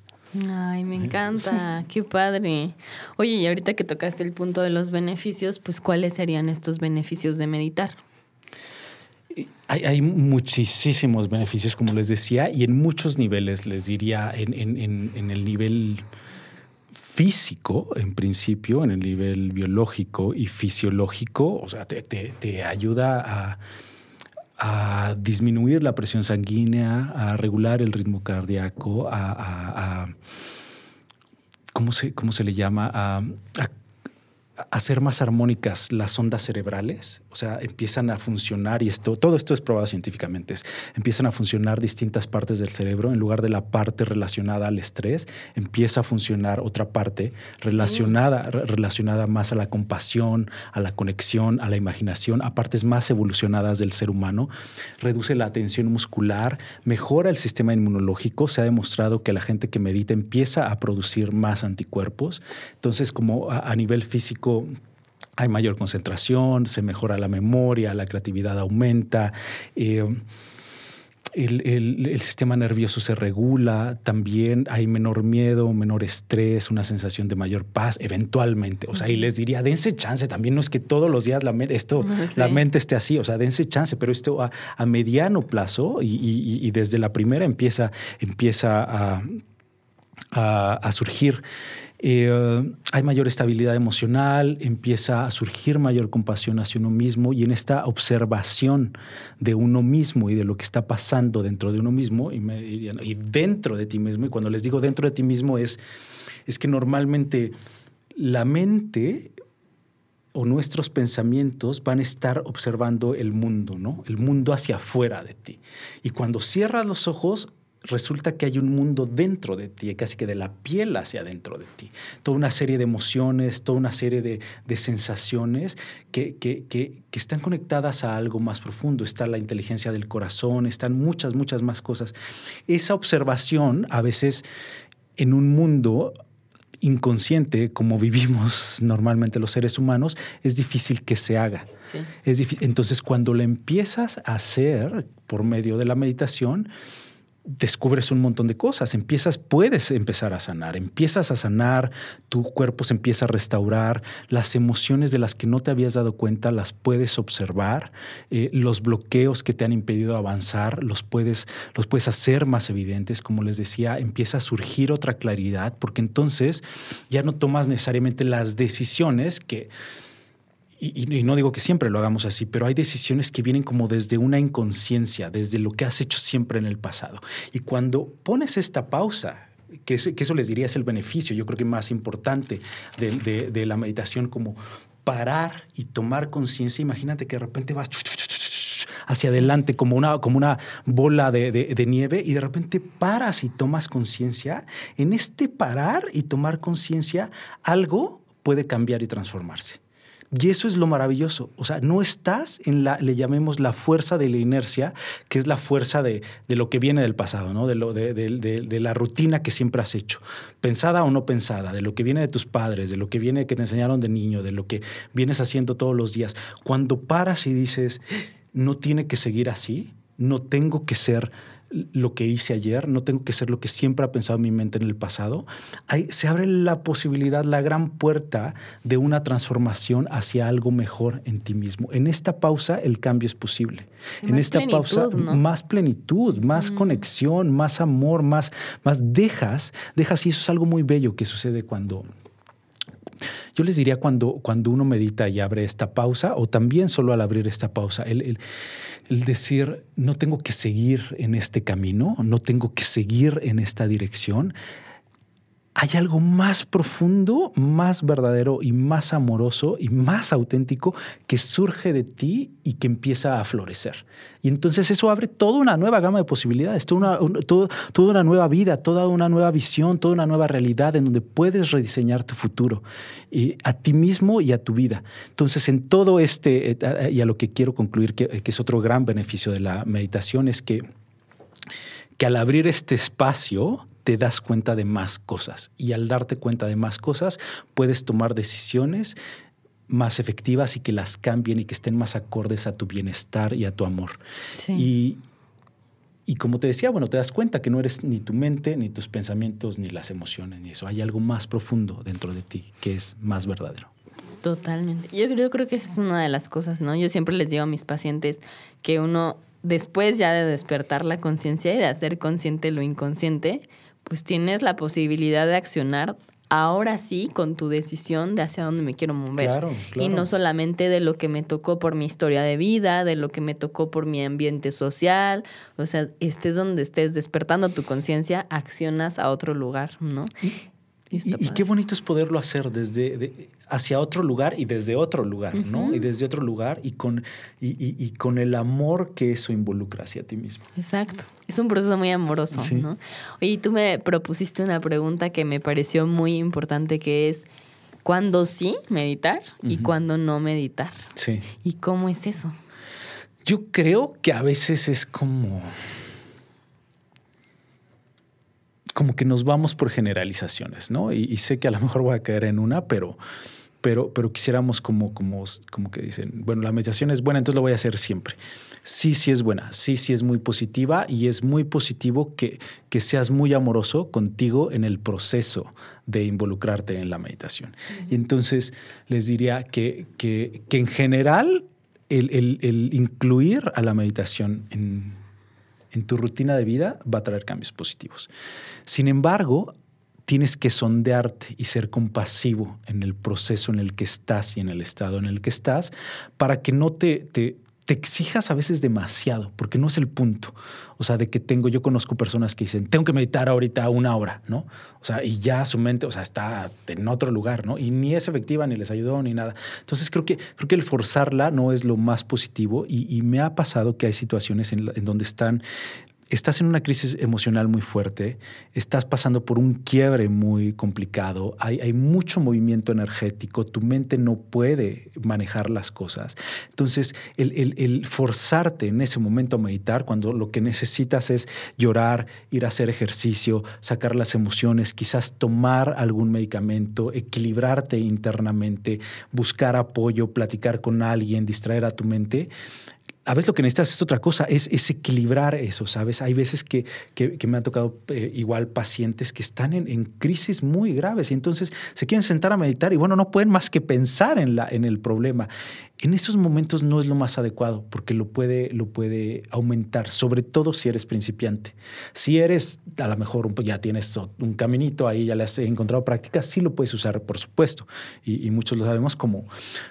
Ay, me encanta, [laughs] qué padre. Oye, y ahorita que tocaste el punto de los beneficios, pues ¿cuáles serían estos beneficios de meditar? Hay, muchísimos beneficios, como les decía, y en muchos niveles, les diría, en, el nivel físico, en principio, en el nivel biológico y fisiológico, o sea, te ayuda a a disminuir la presión sanguínea, a regular el ritmo cardíaco, a, ¿cómo, se, ¿cómo, se, le llama? a hacer más armónicas las ondas cerebrales, o sea, empiezan a funcionar, y esto, todo esto es probado científicamente, empiezan a funcionar distintas partes del cerebro, en lugar de la parte relacionada al estrés, empieza a funcionar otra parte relacionada, relacionada más a la compasión, a la conexión, a la imaginación, a partes más evolucionadas del ser humano, reduce la tensión muscular, mejora el sistema inmunológico, se ha demostrado que la gente que medita empieza a producir más anticuerpos, entonces como a nivel físico, hay mayor concentración, se mejora la memoria, la creatividad aumenta. Eh, el, sistema nervioso se regula, también hay menor miedo, menor estrés, una sensación de mayor paz, eventualmente. O sea, y les diría, dense chance, también no es que todos los días la, mente, esto, la mente esté así, o sea, dense chance, pero esto a, mediano plazo y, desde la primera empieza, empieza a, a surgir. Eh, hay mayor estabilidad emocional, empieza a surgir mayor compasión hacia uno mismo y en esta observación de uno mismo y de lo que está pasando dentro de uno mismo y, y dentro de ti mismo, y cuando les digo dentro de ti mismo es, es que normalmente la mente o nuestros pensamientos van a estar observando el mundo, ¿no? El mundo hacia afuera de ti. Y cuando cierras los ojos, resulta que hay un mundo dentro de ti, casi que de la piel hacia adentro de ti. Toda una serie de emociones, toda una serie de, sensaciones que, que, están conectadas a algo más profundo. Está la inteligencia del corazón, están muchas, muchas más cosas. Esa observación a veces en un mundo inconsciente, como vivimos normalmente los seres humanos, es difícil que se haga. Es Entonces, cuando la empiezas a hacer por medio de la meditación, descubres un montón de cosas, empiezas, puedes empezar a sanar, empiezas a sanar, tu cuerpo se empieza a restaurar, las emociones de las que no te habías dado cuenta las puedes observar, eh, los bloqueos que te han impedido avanzar los puedes, los puedes hacer más evidentes, como les decía, empieza a surgir otra claridad, porque entonces ya no tomas necesariamente las decisiones que y, no digo que siempre lo hagamos así, pero hay decisiones que vienen como desde una inconsciencia, desde lo que has hecho siempre en el pasado. Y cuando pones esta pausa, que, eso les diría es el beneficio, yo creo que más importante de, la meditación, como parar y tomar conciencia, imagínate que de repente vas hacia adelante como una, como una bola de, de, nieve y de repente paras y tomas conciencia. En este parar y tomar conciencia, algo puede cambiar y transformarse. Y eso es lo maravilloso. O sea, no estás en la, le llamemos la fuerza de la inercia, que es la fuerza de, lo que viene del pasado, ¿no? De, lo, de, de, la rutina que siempre has hecho, pensada o no pensada, de lo que viene de tus padres, de lo que viene que te enseñaron de niño, de lo que vienes haciendo todos los días. Cuando paras y dices, no tiene que seguir así, no tengo que ser lo que hice ayer, no tengo que ser lo que siempre ha pensado mi mente en el pasado. se abre la posibilidad, la gran puerta de una transformación hacia algo mejor en ti mismo. En esta pausa el cambio es posible. en esta pausa más plenitud, más conexión, más amor, más, más dejas, dejas y eso es algo muy bello que sucede cuando yo les diría cuando, cuando uno medita y abre esta pausa, o también solo al abrir esta pausa, el, el decir, no tengo que seguir en este camino, no tengo que seguir en esta dirección, hay algo más profundo, más verdadero y más amoroso y más auténtico que surge de ti y que empieza a florecer. Y entonces eso abre toda una nueva gama de posibilidades, toda una, nueva vida, toda una nueva visión, toda una nueva realidad en donde puedes rediseñar tu futuro y a ti mismo y a tu vida. Entonces en todo este, eh, y a lo que quiero concluir, que, que es otro gran beneficio de la meditación, es que, que al abrir este espacio, te das cuenta de más cosas y al darte cuenta de más cosas puedes tomar decisiones más efectivas y que las cambien y que estén más acordes a tu bienestar y a tu amor. Y, y como te decía, bueno, te das cuenta que no eres ni tu mente, ni tus pensamientos, ni las emociones, ni eso. Hay algo más profundo dentro de ti que es más verdadero. Totalmente. Yo creo, creo que esa es una de las cosas, ¿no? Yo siempre les digo a mis pacientes que uno, después ya de despertar la conciencia y de hacer consciente lo inconsciente, pues tienes la posibilidad de accionar ahora sí con tu decisión de hacia dónde me quiero mover. Claro, Y no solamente de lo que me tocó por mi historia de vida, de lo que me tocó por mi ambiente social. O sea, estés donde estés despertando tu conciencia, accionas a otro lugar, ¿no? Y, qué bonito es poderlo hacer desde hacia otro lugar y desde otro lugar, ¿no? Y desde otro lugar y con, y, con el amor que eso involucra hacia ti mismo. Exacto. Es un proceso muy amoroso, ¿no? Oye, tú me propusiste una pregunta que me pareció muy importante, que es ¿cuándo sí meditar y cuándo no meditar? Sí. ¿Y cómo es eso? Yo creo que a veces es como como que nos vamos por generalizaciones, ¿no? Y, sé que a lo mejor voy a caer en una, pero, pero, pero quisiéramos como, como, como que dicen, bueno, la meditación es buena, entonces lo voy a hacer siempre. Sí, sí es buena, sí, sí es muy positiva y es muy positivo que, que seas muy amoroso contigo en el proceso de involucrarte en la meditación. Y entonces les diría que, que, que en general el, el, el incluir a la meditación en en tu rutina de vida va a traer cambios positivos. Sin embargo, tienes que sondearte y ser compasivo en el proceso en el que estás y en el estado en el que estás para que no te, te, te exijas a veces demasiado, porque no es el punto. O sea, de que tengo, yo conozco personas que dicen, tengo que meditar ahorita una hora, ¿no? O sea, y ya su mente, o sea, está en otro lugar, ¿no? Y ni es efectiva, ni les ayudó, ni nada. Entonces creo que, creo que el forzarla no es lo más positivo y, me ha pasado que hay situaciones en donde están estás en una crisis emocional muy fuerte, estás pasando por un quiebre muy complicado, hay, mucho movimiento energético, tu mente no puede manejar las cosas. Entonces, el, forzarte en ese momento a meditar, cuando lo que necesitas es llorar, ir a hacer ejercicio, sacar las emociones, quizás tomar algún medicamento, equilibrarte internamente, buscar apoyo, platicar con alguien, distraer a tu mente, a veces lo que necesitas es otra cosa, es, equilibrar eso, ¿sabes? Hay veces que, me han tocado eh, igual pacientes que están en, crisis muy graves y entonces se quieren sentar a meditar y bueno, no pueden más que pensar en, la, en el problema en esos momentos no es lo más adecuado porque lo puede, lo puede aumentar, sobre todo si eres principiante. Si eres, a lo mejor ya tienes un caminito, ahí ya le has encontrado práctica, sí lo puedes usar, por supuesto. Y, muchos lo sabemos como,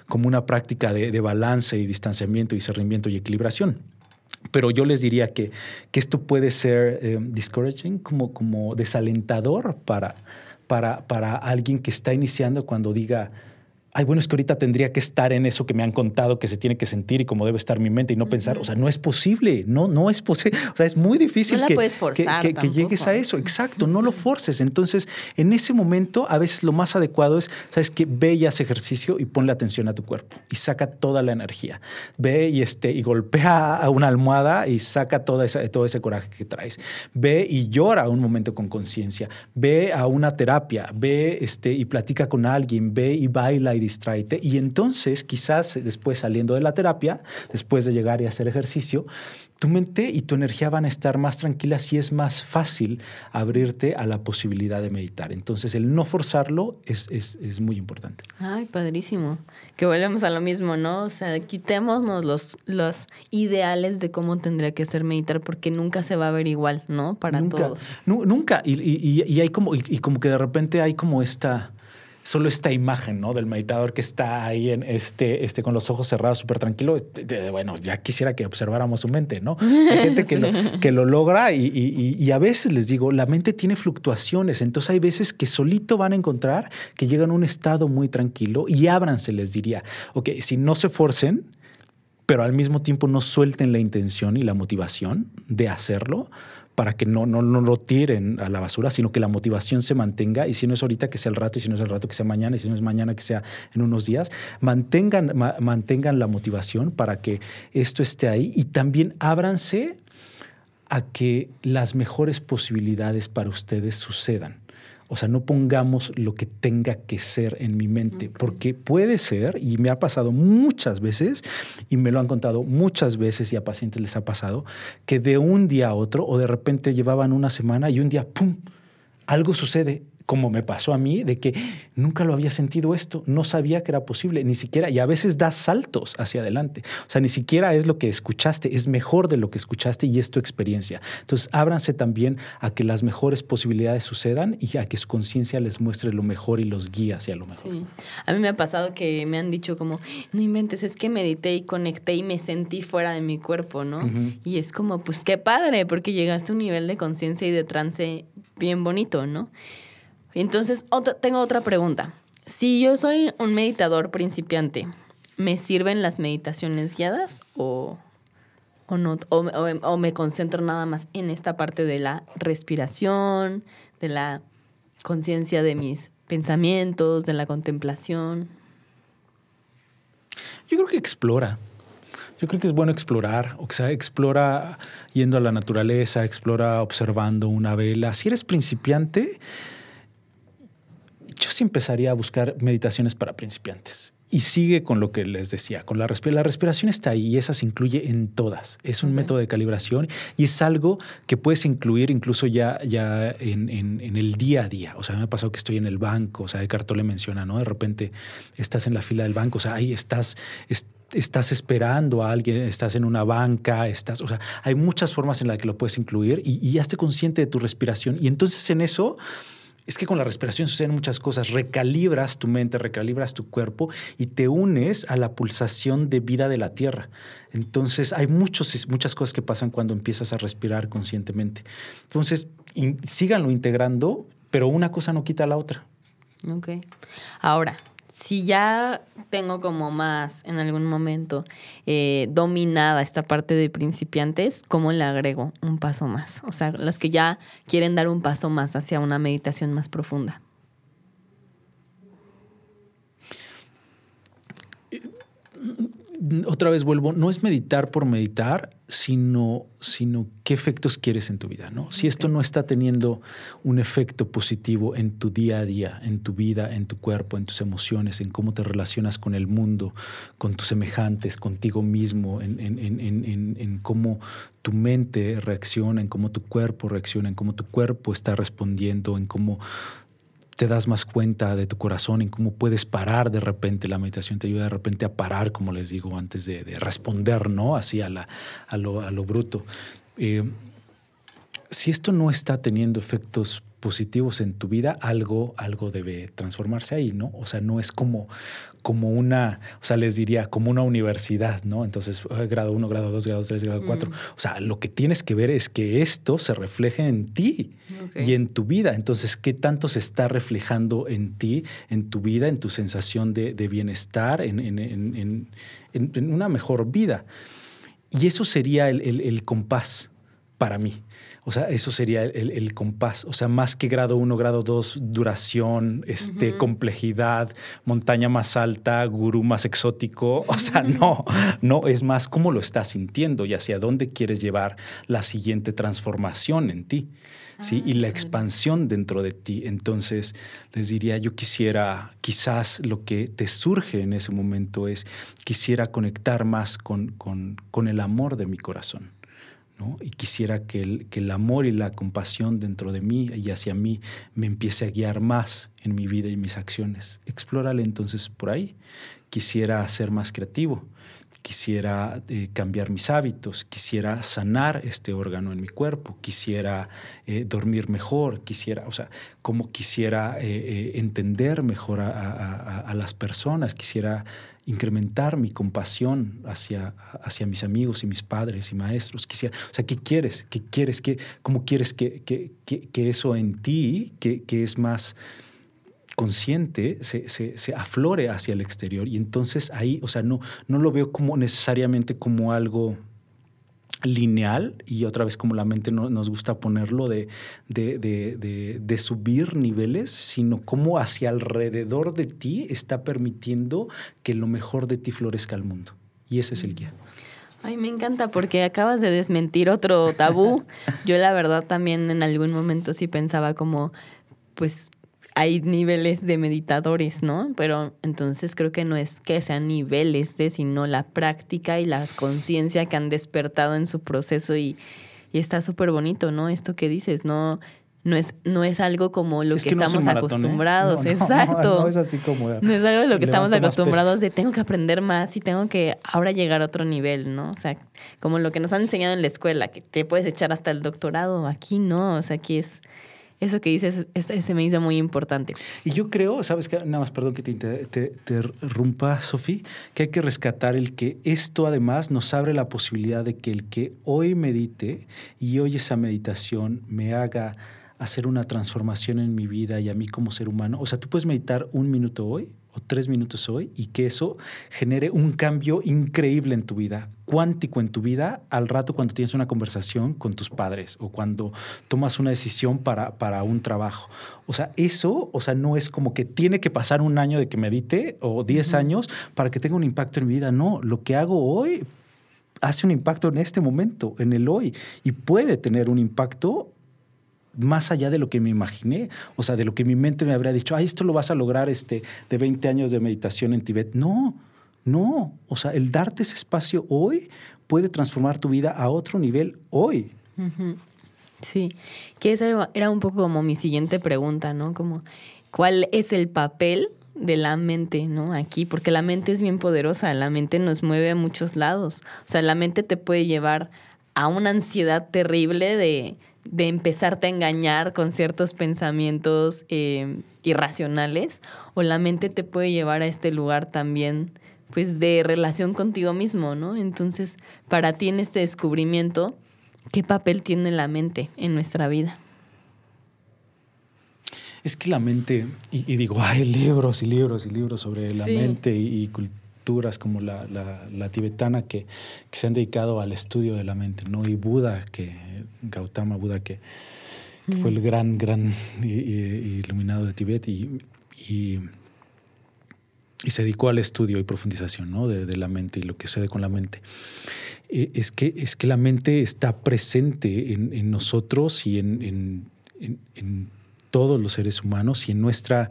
como una práctica de, balance y distanciamiento, y discernimiento y equilibración. Pero yo les diría que, que esto puede ser eh, discouraging, como, como desalentador para, para, para alguien que está iniciando cuando diga, ay, bueno, es que ahorita tendría que estar en eso que me han contado que se tiene que sentir y cómo debe estar mi mente y no pensar. O sea, no es posible, no, no es posible. O sea, es muy difícil que, que, llegues a eso. Exacto, no lo forces. Entonces, en ese momento, a veces lo más adecuado es, sabes que ve y haz ejercicio y ponle atención a tu cuerpo y saca toda la energía. Ve y, este, y golpea a una almohada y saca toda esa, todo ese coraje que traes. Ve y llora un momento con conciencia. Ve a una terapia, ve este, y platica con alguien, ve y baila y distráete. Y entonces, quizás después saliendo de la terapia, después de llegar y hacer ejercicio, tu mente y tu energía van a estar más tranquilas y es más fácil abrirte a la posibilidad de meditar. Entonces, el no forzarlo es, es, muy importante. Ay, padrísimo. Que volvemos a lo mismo, ¿no? O sea, quitémonos los, los ideales de cómo tendría que ser meditar porque nunca se va a ver igual, ¿no? Para todos. nunca. Y, y, y, hay como, y como que de repente hay como esta solo esta imagen, ¿no? Del meditador que está ahí en este, este con los ojos cerrados, súper tranquilo. Bueno, ya quisiera que observáramos su mente, ¿no? Hay gente que, [laughs] lo, que lo logra y, y, a veces les digo, la mente tiene fluctuaciones, entonces hay veces que solito van a encontrar que llegan a un estado muy tranquilo y ábranse, les diría. Ok, si no se forcen, pero al mismo tiempo no suelten la intención y la motivación de hacerlo, para que no, no, no lo tiren a la basura, sino que la motivación se mantenga. Y si no es ahorita que sea el rato y si no es el rato que sea mañana y si no es mañana que sea en unos días, mantengan, mantengan la motivación para que esto esté ahí. Y también ábranse a que las mejores posibilidades para ustedes sucedan. O sea, no pongamos lo que tenga que ser en mi mente, porque puede ser, y me ha pasado muchas veces, y me lo han contado muchas veces y a pacientes les ha pasado, que de un día a otro o de repente llevaban una semana y un día, ¡pum!, algo sucede como me pasó a mí, de que nunca lo había sentido esto, no sabía que era posible, ni siquiera, y a veces das saltos hacia adelante. O sea, ni siquiera es lo que escuchaste, es mejor de lo que escuchaste y es tu experiencia. Entonces, ábranse también a que las mejores posibilidades sucedan y a que su conciencia les muestre lo mejor y los guíe hacia lo mejor. Sí. A mí me ha pasado que me han dicho como, no inventes, es que medité y conecté y me sentí fuera de mi cuerpo, ¿no? Y es como, pues qué padre, porque llegaste a un nivel de conciencia y de trance bien bonito, ¿no? Entonces, tengo otra pregunta. Si yo soy un meditador principiante, ¿me sirven las meditaciones guiadas o, o no? O, me concentro nada más en esta parte de la respiración, de la conciencia de mis pensamientos, de la contemplación? Yo creo que explora. Yo creo que es bueno explorar, o sea, explora yendo a la naturaleza, explora observando una vela. Si eres principiante, yo sí empezaría a buscar meditaciones para principiantes. Y sigue con lo que les decía, con la respiración. La respiración está ahí y esa se incluye en todas. Es un método de calibración y es algo que puedes incluir incluso ya, ya en, el día a día. O sea, me ha pasado que estoy en el banco, o sea, Eckhart le menciona, ¿no? De repente estás en la fila del banco, o sea, ahí estás, estás esperando a alguien, estás en una banca, estás, o sea, hay muchas formas en las que lo puedes incluir y, y hazte consciente de tu respiración. Y entonces en eso es que con la respiración suceden muchas cosas. Recalibras tu mente, recalibras tu cuerpo y te unes a la pulsación de vida de la tierra. Entonces, hay muchos, muchas cosas que pasan cuando empiezas a respirar conscientemente. Entonces, síganlo integrando, pero una cosa no quita la otra. Ok. Ahora, si ya tengo como más en algún momento eh, dominada esta parte de principiantes, ¿cómo le agrego un paso más? O sea, los que ya quieren dar un paso más hacia una meditación más profunda. Otra vez vuelvo, no es meditar por meditar, sino, sino qué efectos quieres en tu vida, ¿no? Si esto no está teniendo un efecto positivo en tu día a día, en tu vida, en tu cuerpo, en tus emociones, en cómo te relacionas con el mundo, con tus semejantes, contigo mismo, en, en, en, en cómo tu mente reacciona, en cómo tu cuerpo reacciona, en cómo tu cuerpo está respondiendo, en cómo te das más cuenta de tu corazón, en cómo puedes parar de repente. La meditación te ayuda de repente a parar, como les digo, antes de, responder, ¿no? Así a, la, a, lo, a lo bruto. Eh, si esto no está teniendo efectos positivos en tu vida, algo, algo debe transformarse ahí, ¿no? O sea, no es como, como una, o sea, les diría, como una universidad, ¿no? Entonces, eh, grado 1, grado 2, grado 3, grado 4. Mm. O sea, lo que tienes que ver es que esto se refleje en ti y en tu vida. Entonces, ¿qué tanto se está reflejando en ti, en tu vida, en tu sensación de, bienestar, en, en, una mejor vida? Y eso sería el compás para mí. O sea, eso sería el, compás. O sea, más que grado 1, grado 2, duración, este, complejidad, montaña más alta, gurú más exótico. O sea, no, no, es más cómo lo estás sintiendo y hacia dónde quieres llevar la siguiente transformación en ti. ¿sí? y la ah, expansión dentro de ti. Entonces, les diría, yo quisiera, quizás lo que te surge en ese momento es, quisiera conectar más con, con, con el amor de mi corazón. Y quisiera que el, que el amor y la compasión dentro de mí y hacia mí me empiece a guiar más en mi vida y mis acciones. Explórale entonces por ahí. Quisiera ser más creativo, quisiera eh, cambiar mis hábitos, quisiera sanar este órgano en mi cuerpo, quisiera eh, dormir mejor, quisiera, o sea, como quisiera eh, entender mejor a, a, las personas, quisiera incrementar mi compasión hacia, hacia mis amigos y mis padres y maestros. Quisiera, o sea, ¿qué quieres? ¿Qué quieres? ¿Qué, ¿Cómo quieres que, que, que, eso en ti, que, que es más consciente, se, se, se, aflore hacia el exterior? Y entonces ahí, o sea, no, no lo veo como necesariamente como algo lineal y otra vez como la mente no, nos gusta ponerlo de, de, subir niveles, sino como hacia alrededor de ti está permitiendo que lo mejor de ti florezca al mundo. Y ese es el guía. Ay, me encanta porque acabas de desmentir otro tabú. [laughs] Yo la verdad también en algún momento sí pensaba como, pues hay niveles de meditadores, ¿no? Pero entonces creo que no es que sean niveles de, sino la práctica y la conciencia que han despertado en su proceso y, está súper bonito, ¿no? Esto que dices, no, no es, no es algo como lo que, estamos ¿eh? acostumbrados, [laughs] exacto. No, es así como. No es algo de lo que estamos acostumbrados de tengo que aprender más y tengo que ahora llegar a otro nivel, ¿no? O sea, como lo que nos han enseñado en la escuela, que te puedes echar hasta el doctorado, aquí no, o sea, aquí es eso que dices se me hizo muy importante. Y yo creo, sabes que, nada más, perdón que te, te, te rompa, Sofía, que hay que rescatar el que esto además nos abre la posibilidad de que el que hoy medite y hoy esa meditación me haga hacer una transformación en mi vida y a mí como ser humano. O sea, tú puedes meditar un minuto hoy o tres minutos hoy y que eso genere un cambio increíble en tu vida, cuántico en tu vida al rato cuando tienes una conversación con tus padres o cuando tomas una decisión para, para un trabajo. O sea, eso, o sea, no es como que tiene que pasar un año de que medite o diez años para que tenga un impacto en mi vida. No, lo que hago hoy hace un impacto en este momento, en el hoy, y puede tener un impacto más allá de lo que me imaginé, o sea, de lo que mi mente me habría dicho, ah, esto lo vas a lograr este, de 20 años de meditación en Tibet. No, no, o sea, el darte ese espacio hoy puede transformar tu vida a otro nivel hoy. Sí, que esa era un poco como mi siguiente pregunta, ¿no? Como, ¿cuál es el papel de la mente, ¿no? Aquí, porque la mente es bien poderosa, la mente nos mueve a muchos lados. O sea, la mente te puede llevar a una ansiedad terrible de de empezarte a engañar con ciertos pensamientos eh, irracionales o la mente te puede llevar a este lugar también pues de relación contigo mismo, ¿no? Entonces, para ti en este descubrimiento, ¿qué papel tiene la mente en nuestra vida? Es que la mente, y, digo, hay libros y libros y libros sobre la mente y, culturas como la, tibetana que, se han dedicado al estudio de la mente, ¿no? Y Buda, que Gautama Buda, que, fue el gran, gran iluminado de Tibet y, y, se dedicó al estudio y profundización ¿no? de, la mente y lo que sucede con la mente. Eh, es, que, es que la mente está presente en, nosotros y en, en todos los seres humanos y en nuestra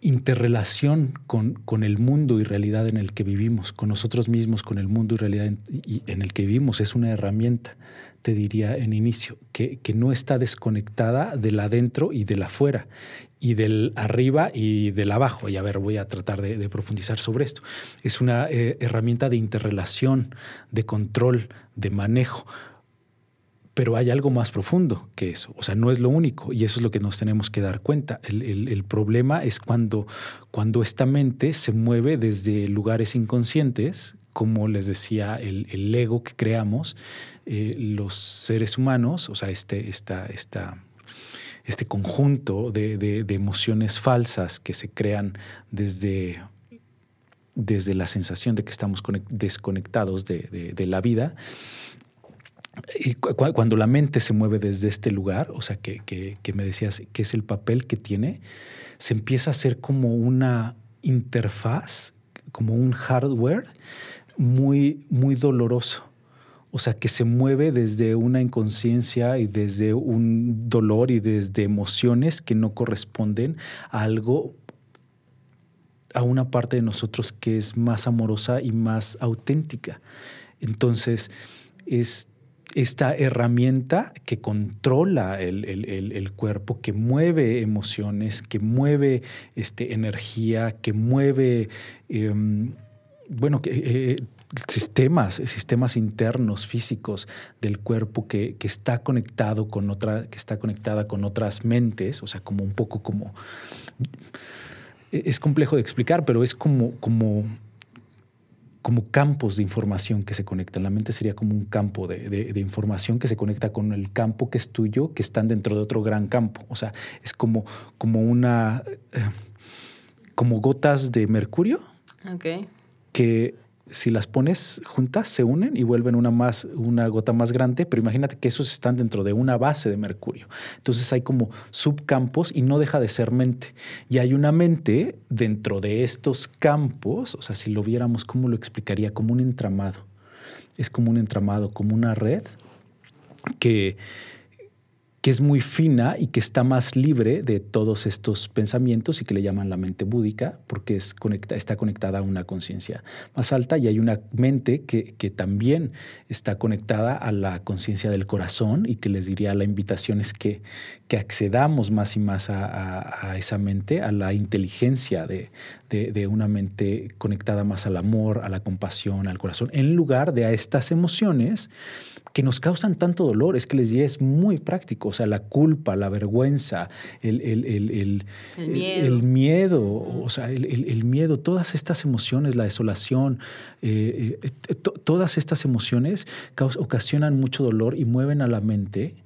interrelación con, con, el mundo y realidad en el que vivimos, con nosotros mismos, con el mundo y realidad en, el que vivimos. Es una herramienta, te diría en inicio, que, que, no está desconectada del adentro y del afuera, y del arriba y del abajo. Y a ver, voy a tratar de, profundizar sobre esto. Es una eh, herramienta de interrelación, de control, de manejo pero hay algo más profundo que eso. O sea, no es lo único y eso es lo que nos tenemos que dar cuenta. El, problema es cuando, cuando esta mente se mueve desde lugares inconscientes, como les decía, el, ego que creamos, eh, los seres humanos, o sea, este, este conjunto de, emociones falsas que se crean desde desde la sensación de que estamos desconectados de, de la vida, y cuando la mente se mueve desde este lugar, o sea, que, que, me decías que es el papel que tiene, se empieza a hacer como una interfaz, como un hardware muy, muy doloroso. O sea, que se mueve desde una inconsciencia y desde un dolor y desde emociones que no corresponden a algo, a una parte de nosotros que es más amorosa y más auténtica. Entonces, es esta herramienta que controla el, cuerpo, que mueve emociones, que mueve este, energía, que mueve, em, bueno, eh, sistemas, sistemas internos, físicos del cuerpo que, está conectado con otra, que está conectada con otras mentes, o sea, como un poco como. Es complejo de explicar, pero es como, como como campos de información que se conectan. La mente sería como un campo de, información que se conecta con el campo que es tuyo, que están dentro de otro gran campo. O sea, es como, como una... Eh, como gotas de mercurio que si las pones juntas, se unen y vuelven una, más, una gota más grande, pero imagínate que esos están dentro de una base de mercurio. Entonces hay como subcampos y no deja de ser mente. Y hay una mente dentro de estos campos, o sea, si lo viéramos, ¿cómo lo explicaría? Como un entramado. Es como un entramado, como una red que que es muy fina y que está más libre de todos estos pensamientos y que le llaman la mente búdica porque es conecta, está conectada a una conciencia más alta y hay una mente que, que también está conectada a la conciencia del corazón y que les diría la invitación es que, que accedamos más y más a, a, esa mente, a la inteligencia de, de, de, una mente conectada más al amor, a la compasión, al corazón, en lugar de a estas emociones que nos causan tanto dolor, es que les diría, es muy práctico, o sea, la culpa, la vergüenza, el, miedo. o sea, el, miedo, todas estas emociones, la desolación, eh, eh, todas estas emociones ocasionan mucho dolor y mueven a la mente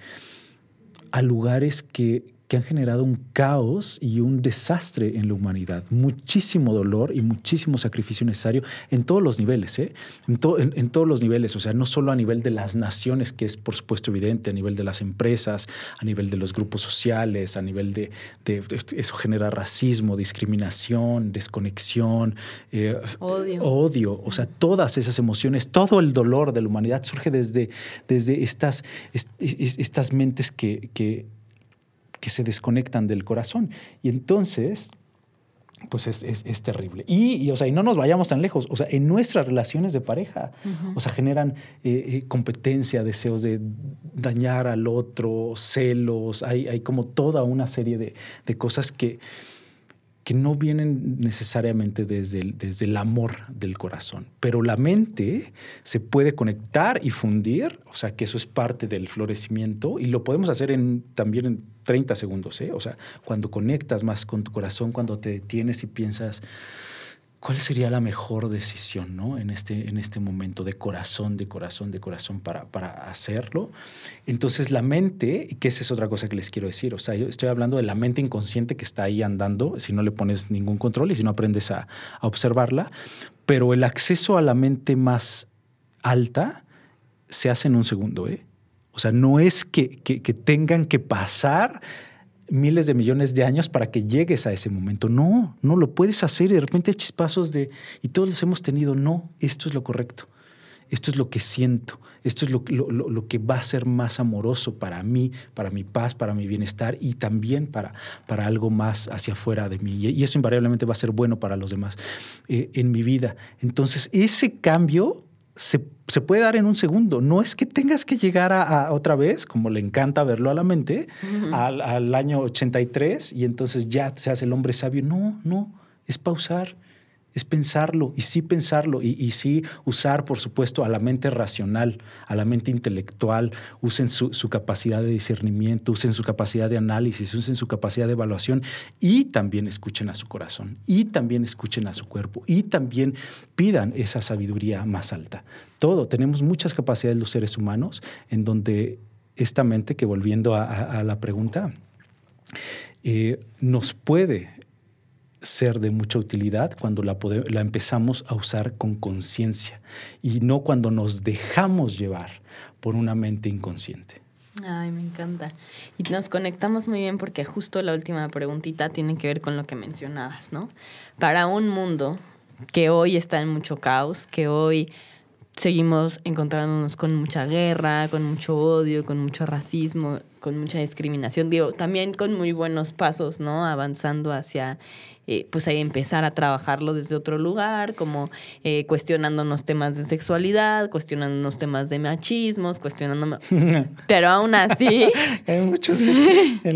a lugares que, que han generado un caos y un desastre en la humanidad. Muchísimo dolor y muchísimo sacrificio necesario en todos los niveles, ¿eh? en, en, todos los niveles, o sea, no solo a nivel de las naciones, que es por supuesto evidente, a nivel de las empresas, a nivel de los grupos sociales, a nivel de, eso genera racismo, discriminación, desconexión, eh, odio. odio, o sea, todas esas emociones, todo el dolor de la humanidad surge desde, desde estas, estas mentes que, que que se desconectan del corazón. Y entonces, pues es, terrible. Y, o sea, y no nos vayamos tan lejos. O sea, en nuestras relaciones de pareja, o sea, generan eh, eh, competencia, deseos de dañar al otro, celos. Hay, hay como toda una serie de, cosas que, que no vienen necesariamente desde el, desde el amor del corazón, pero la mente se puede conectar y fundir, o sea que eso es parte del florecimiento y lo podemos hacer en, también en 30 segundos, ¿eh? o sea, cuando conectas más con tu corazón, cuando te detienes y piensas, ¿cuál sería la mejor decisión ¿no? en, este, en este momento de corazón, de corazón, de corazón para, para hacerlo? Entonces la mente, y que esa es otra cosa que les quiero decir, o sea, yo estoy hablando de la mente inconsciente que está ahí andando, si no le pones ningún control y si no aprendes a, a observarla, pero el acceso a la mente más alta se hace en un segundo, ¿eh? O sea, no es que, que, que tengan que pasar miles de millones de años para que llegues a ese momento. No, no lo puedes hacer y de repente hay chispazos de, y todos los hemos tenido, no, esto es lo correcto, esto es lo que siento, esto es lo, lo, que va a ser más amoroso para mí, para mi paz, para mi bienestar y también para, para algo más hacia afuera de mí. Y eso invariablemente va a ser bueno para los demás eh, en mi vida. Entonces, ese cambio se, puede dar en un segundo. No es que tengas que llegar a, otra vez, como le encanta verlo a la mente, al, al, año 83 y entonces ya seas el hombre sabio. No, no, es pausar es pensarlo y sí pensarlo y, sí usar, por supuesto, a la mente racional, a la mente intelectual, usen su, capacidad de discernimiento, usen su capacidad de análisis, usen su capacidad de evaluación y también escuchen a su corazón y también escuchen a su cuerpo y también pidan esa sabiduría más alta. Todo, tenemos muchas capacidades los seres humanos en donde esta mente, que volviendo a, la pregunta, eh, nos puede ser de mucha utilidad cuando la, la empezamos a usar con conciencia y no cuando nos dejamos llevar por una mente inconsciente. Ay, me encanta. Y nos conectamos muy bien porque justo la última preguntita tiene que ver con lo que mencionabas, ¿no? Para un mundo que hoy está en mucho caos, que hoy seguimos encontrándonos con mucha guerra, con mucho odio, con mucho racismo, con mucha discriminación, digo, también con muy buenos pasos, ¿no? Avanzando hacia eh, pues ahí empezar a trabajarlo desde otro lugar, como eh, cuestionándonos temas de sexualidad, cuestionándonos temas de machismos, cuestionando... [laughs] Pero aún así... [laughs] Hay muchos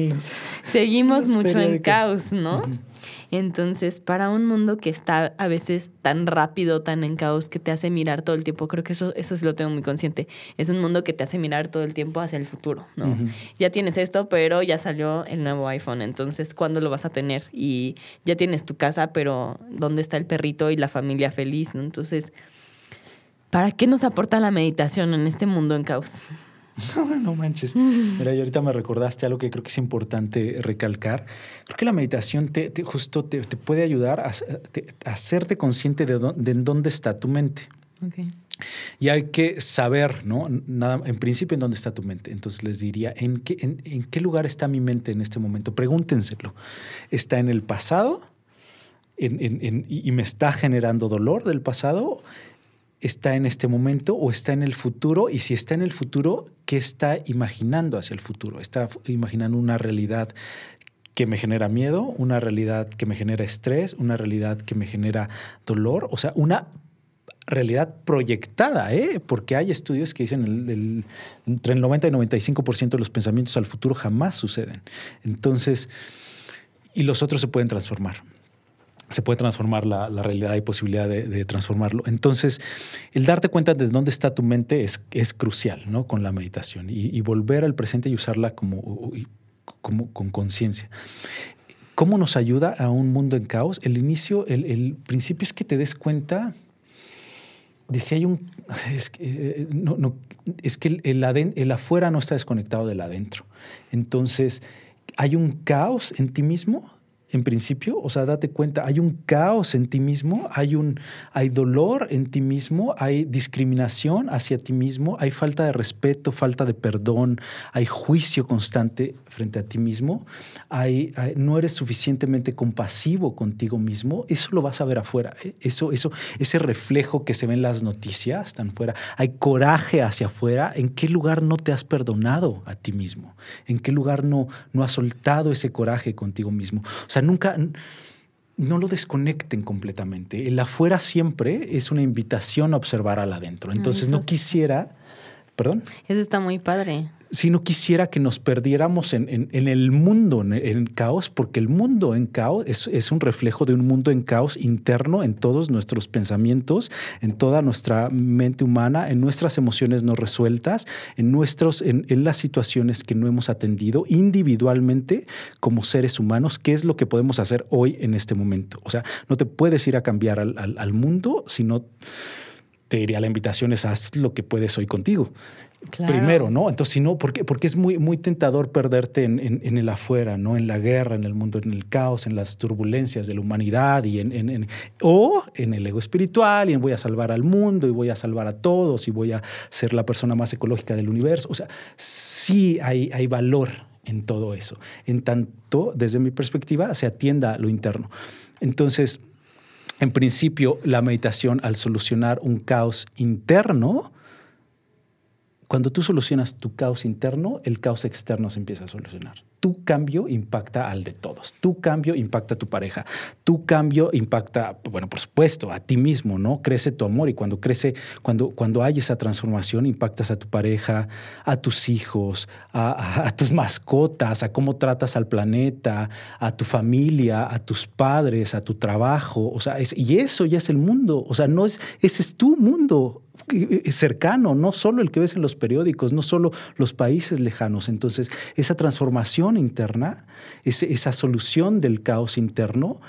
[laughs] seguimos mucho en caos, ¿no? Entonces, para un mundo que está a veces tan rápido, tan en caos, que te hace mirar todo el tiempo, creo que eso, eso sí lo tengo muy consciente, es un mundo que te hace mirar todo el tiempo hacia el futuro, ¿no? Ya tienes esto, pero ya salió el nuevo iPhone, entonces, ¿cuándo lo vas a tener? Y ya tienes tu casa, pero ¿dónde está el perrito y la familia feliz? ¿no? Entonces, ¿para qué nos aporta la meditación en este mundo en caos? [laughs] no manches. Mira, y ahorita me recordaste algo que creo que es importante recalcar. Creo que la meditación te, justo te, puede ayudar a, hacerte consciente de, dónde, dónde está tu mente. Y hay que saber, ¿no? Nada, en principio, en dónde está tu mente. Entonces les diría, ¿en qué, lugar está mi mente en este momento? Pregúntenselo. ¿Está en el pasado? ¿Y me está generando dolor del pasado? está en este momento o está en el futuro y si está en el futuro, ¿qué está imaginando hacia el futuro? ¿Está imaginando una realidad que me genera miedo, una realidad que me genera estrés, una realidad que me genera dolor? O sea, una realidad proyectada, ¿eh? porque hay estudios que dicen el, entre el 90 y 95% de los pensamientos al futuro jamás suceden. Entonces, y los otros se pueden transformar se puede transformar la, realidad, y posibilidad de, transformarlo. Entonces, el darte cuenta de dónde está tu mente es, es crucial ¿no? con la meditación y, volver al presente y usarla como, como con conciencia. ¿Cómo nos ayuda a un mundo en caos? El inicio, el, principio es que te des cuenta de si hay un... [laughs] Es que, eh, es que el, el afuera no está desconectado del adentro. Entonces, hay un caos en ti mismo en principio, o sea, date cuenta, hay un caos en ti mismo, hay un hay dolor en ti mismo, hay discriminación hacia ti mismo, hay falta de respeto, falta de perdón, hay juicio constante frente a ti mismo, hay, no eres suficientemente compasivo contigo mismo, eso lo vas a ver afuera, ¿eh? eso eso ese reflejo que se ve en las noticias tan fuera, hay coraje hacia afuera, ¿en qué lugar no te has perdonado a ti mismo? ¿En qué lugar no no has soltado ese coraje contigo mismo? Nunca, no lo desconecten completamente. El afuera siempre es una invitación a observar al adentro. Entonces no quisiera ¿Perdón? Eso está muy padre si no quisiera que nos perdiéramos en, el mundo, en, caos, porque el mundo en caos es, un reflejo de un mundo en caos interno en todos nuestros pensamientos, en toda nuestra mente humana, en nuestras emociones no resueltas, en, nuestros, en, las situaciones que no hemos atendido individualmente como seres humanos, qué es lo que podemos hacer hoy en este momento. O sea, no te puedes ir a cambiar al, al mundo si no te diría la invitación es haz lo que puedes hoy contigo. Primero, ¿no? Entonces, si no, porque, porque es muy, muy tentador perderte en, el afuera, ¿no? En la guerra, en el mundo, en el caos, en las turbulencias de la humanidad y en, o en el ego espiritual y en voy a salvar al mundo y voy a salvar a todos y voy a ser la persona más ecológica del universo. O sea, sí hay, hay valor en todo eso, en tanto, desde mi perspectiva, se atienda lo interno. Entonces, en principio, la meditación al solucionar un caos interno, cuando tú solucionas tu caos interno, el caos externo se empieza a solucionar. Tu cambio impacta al de todos. Tu cambio impacta a tu pareja. Tu cambio impacta, bueno, por supuesto, a ti mismo, ¿no? Crece tu amor y cuando crece, cuando, cuando hay esa transformación, impactas a tu pareja, a tus hijos, a, tus mascotas, a cómo tratas al planeta, a tu familia, a tus padres, a tu trabajo. O sea, y eso ya es el mundo. O sea, no es, ese es tu mundo cercano, no solo el que ves en los periódicos, no solo los países lejanos. Entonces, esa transformación interna, esa solución del caos interno,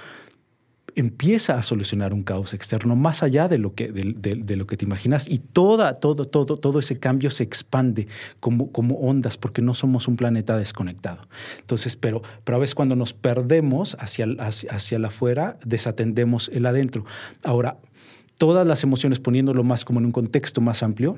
empieza a solucionar un caos externo más allá de lo que, de, lo que te imaginas y toda, todo, todo, todo ese cambio se expande como, como ondas porque no somos un planeta desconectado. Entonces, pero, pero a veces cuando nos perdemos hacia, hacia, hacia el afuera, desatendemos el adentro. Ahora, todas las emociones poniéndolo más como en un contexto más amplio,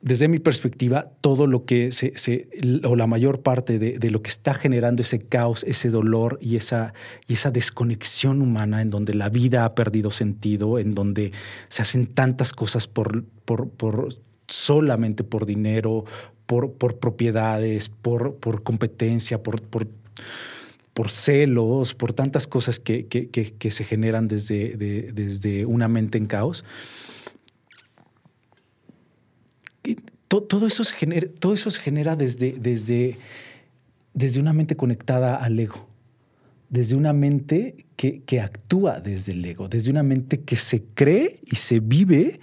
desde mi perspectiva, todo lo que se, o la mayor parte de, lo que está generando ese caos, ese dolor y esa, y esa desconexión humana en donde la vida ha perdido sentido, en donde se hacen tantas cosas por, por, por solamente por dinero, por, por propiedades, por, por competencia, por, por por celos, por tantas cosas que, se generan desde, desde, una mente en caos. todo, eso se genera, todo eso se genera desde, desde, desde una mente conectada al ego, desde una mente que, que actúa desde el ego, desde una mente que se cree y se vive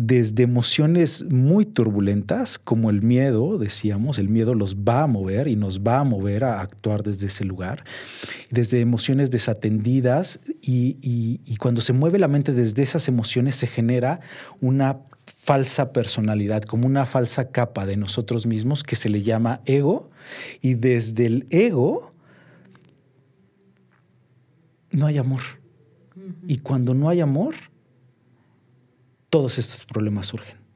desde emociones muy turbulentas, como el miedo, decíamos, el miedo los va a mover y nos va a mover a actuar desde ese lugar, desde emociones desatendidas y, cuando se mueve la mente desde esas emociones se genera una falsa personalidad, como una falsa capa de nosotros mismos que se le llama ego y desde el ego no hay amor. Y cuando no hay amor, todos estos problemas surgen.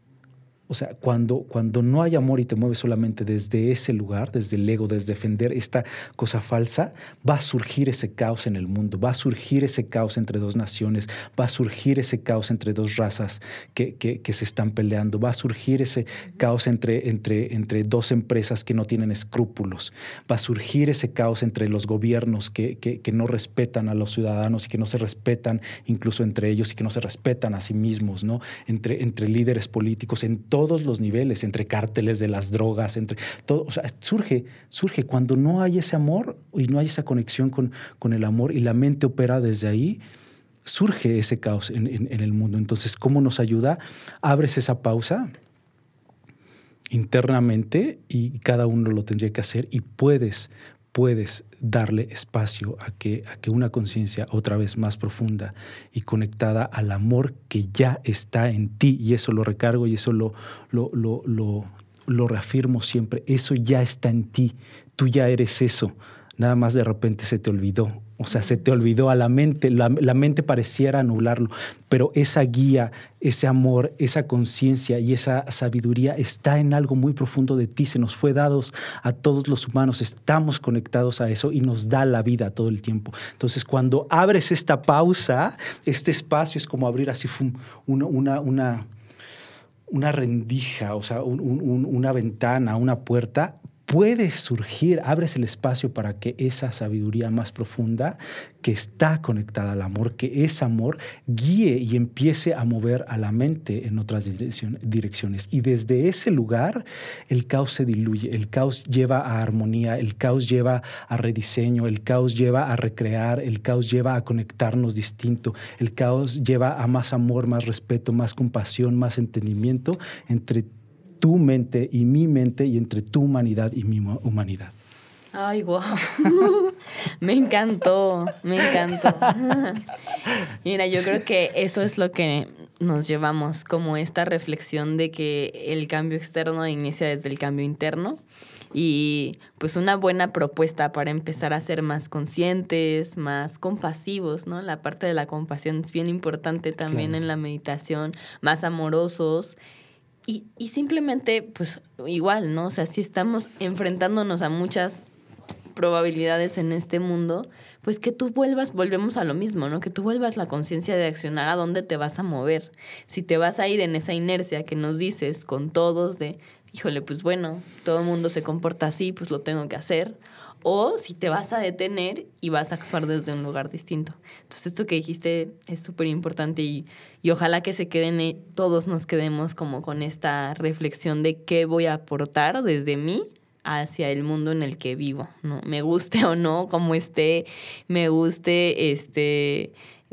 O sea, cuando, cuando no hay amor y te mueves solamente desde ese lugar, desde el ego, desde defender esta cosa falsa, va a surgir ese caos en el mundo, va a surgir ese caos entre dos naciones, va a surgir ese caos entre dos razas que, que, se están peleando, va a surgir ese caos entre, entre, entre dos empresas que no tienen escrúpulos, va a surgir ese caos entre los gobiernos que, que no respetan a los ciudadanos y que no se respetan incluso entre ellos y que no se respetan a sí mismos, ¿no? Entre, entre líderes políticos, en todo todos los niveles, entre cárteles de las drogas, entre todo. Surge, surge cuando no hay ese amor y no hay esa conexión con, con el amor y la mente opera desde ahí, surge ese caos en, en el mundo. Entonces, ¿cómo nos ayuda? Abres esa pausa internamente y cada uno lo tendría que hacer y puedes puedes darle espacio a que, a que una conciencia otra vez más profunda y conectada al amor que ya está en ti, y eso lo recargo y eso lo, lo, lo, lo, lo reafirmo siempre, eso ya está en ti, tú ya eres eso, nada más de repente se te olvidó o sea, se te olvidó a la mente, la, mente pareciera anularlo, pero esa guía, ese amor, esa conciencia y esa sabiduría está en algo muy profundo de ti, se nos fue dados a todos los humanos, estamos conectados a eso y nos da la vida todo el tiempo. Entonces, cuando abres esta pausa, este espacio es como abrir así una, una, una, rendija, o sea, una ventana, una puerta puedes surgir, abres el espacio para que esa sabiduría más profunda que está conectada al amor, que es amor, guíe y empiece a mover a la mente en otras direcciones. Y desde ese lugar el caos se diluye, el caos lleva a armonía, el caos lleva a rediseño, el caos lleva a recrear, el caos lleva a conectarnos distinto, el caos lleva a más amor, más respeto, más compasión, más entendimiento entre tu mente y mi mente y entre tu humanidad y mi humanidad. Ay, wow. [laughs] me encantó, me encantó. [laughs] Mira, yo creo que eso es lo que nos llevamos, como esta reflexión de que el cambio externo inicia desde el cambio interno y pues una buena propuesta para empezar a ser más conscientes, más compasivos, ¿no? La parte de la compasión es bien importante también en la meditación, más amorosos. Y, y simplemente, pues igual, ¿no? O sea, si estamos enfrentándonos a muchas probabilidades en este mundo, pues que tú vuelvas, volvemos a lo mismo, ¿no? Que tú vuelvas la conciencia de accionar a dónde te vas a mover. Si te vas a ir en esa inercia que nos dices con todos de, híjole, pues bueno, todo el mundo se comporta así, pues lo tengo que hacer. O si te vas a detener y vas a actuar desde un lugar distinto. Entonces, esto que dijiste es súper importante y, y ojalá que se queden, eh, todos nos quedemos como con esta reflexión de qué voy a aportar desde mí hacia el mundo en el que vivo, ¿no? Me guste o no, como esté, me guste este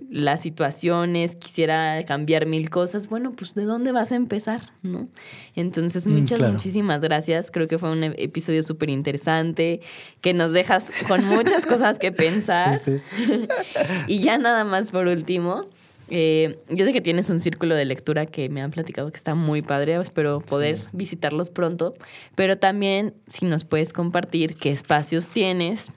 las situaciones, quisiera cambiar mil cosas, bueno, pues ¿de dónde vas a empezar? ¿no? Entonces, mm, muchas, muchísimas gracias. Creo que fue un episodio súper interesante, que nos dejas con muchas cosas que [laughs] pensar. [laughs] y ya nada más por último, eh, yo sé que tienes un círculo de lectura que me han platicado que está muy padre, espero poder visitarlos pronto, pero también si nos puedes compartir qué espacios tienes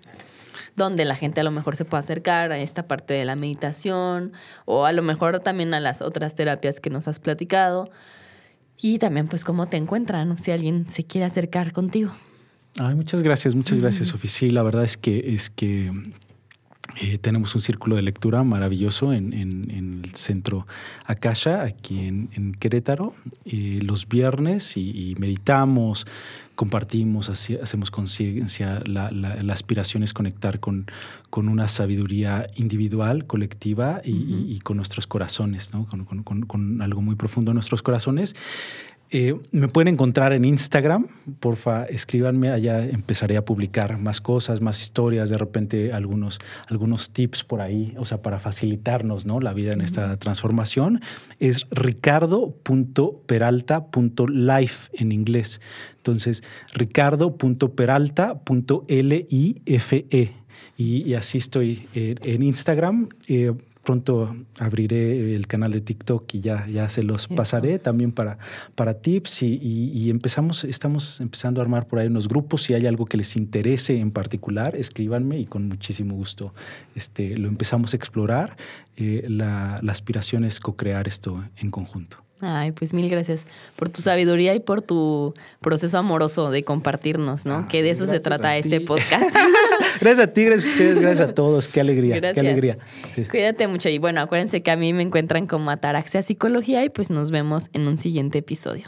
donde la gente a lo mejor se puede acercar a esta parte de la meditación o a lo mejor también a las otras terapias que nos has platicado y también pues cómo te encuentran si alguien se quiere acercar contigo. Ay, muchas gracias, muchas gracias, Sofía. Sí, la verdad es que es que eh, tenemos un círculo de lectura maravilloso en, el centro Akasha, aquí en, Querétaro, eh, los viernes y, meditamos, compartimos, hacemos conciencia. La, aspiración es conectar con, con una sabiduría individual, colectiva y, con nuestros corazones, con, con, algo muy profundo en nuestros corazones. Eh, me pueden encontrar en Instagram, porfa, escríbanme, allá empezaré a publicar más cosas, más historias, de repente algunos, algunos tips por ahí, o sea, para facilitarnos ¿no? la vida en esta transformación. Es ricardo.peralta.life en inglés. Entonces, ricardo.peralta.life. Y, y así estoy en Instagram. Eh, pronto abriré el canal de TikTok y ya, ya se los pasaré también para, para tips y, empezamos, estamos empezando a armar por ahí unos grupos. Si hay algo que les interese en particular, escríbanme y con muchísimo gusto este, lo empezamos a explorar. Eh, la, la aspiración es co-crear esto en conjunto. Ay, pues mil gracias por tu sabiduría y por tu proceso amoroso de compartirnos, ¿no? que de eso se trata este podcast. [laughs] gracias a ti, gracias a ustedes, gracias a todos. Qué alegría, qué alegría. Cuídate mucho y bueno, acuérdense que a mí me encuentran como Ataraxia Psicología y pues nos vemos en un siguiente episodio.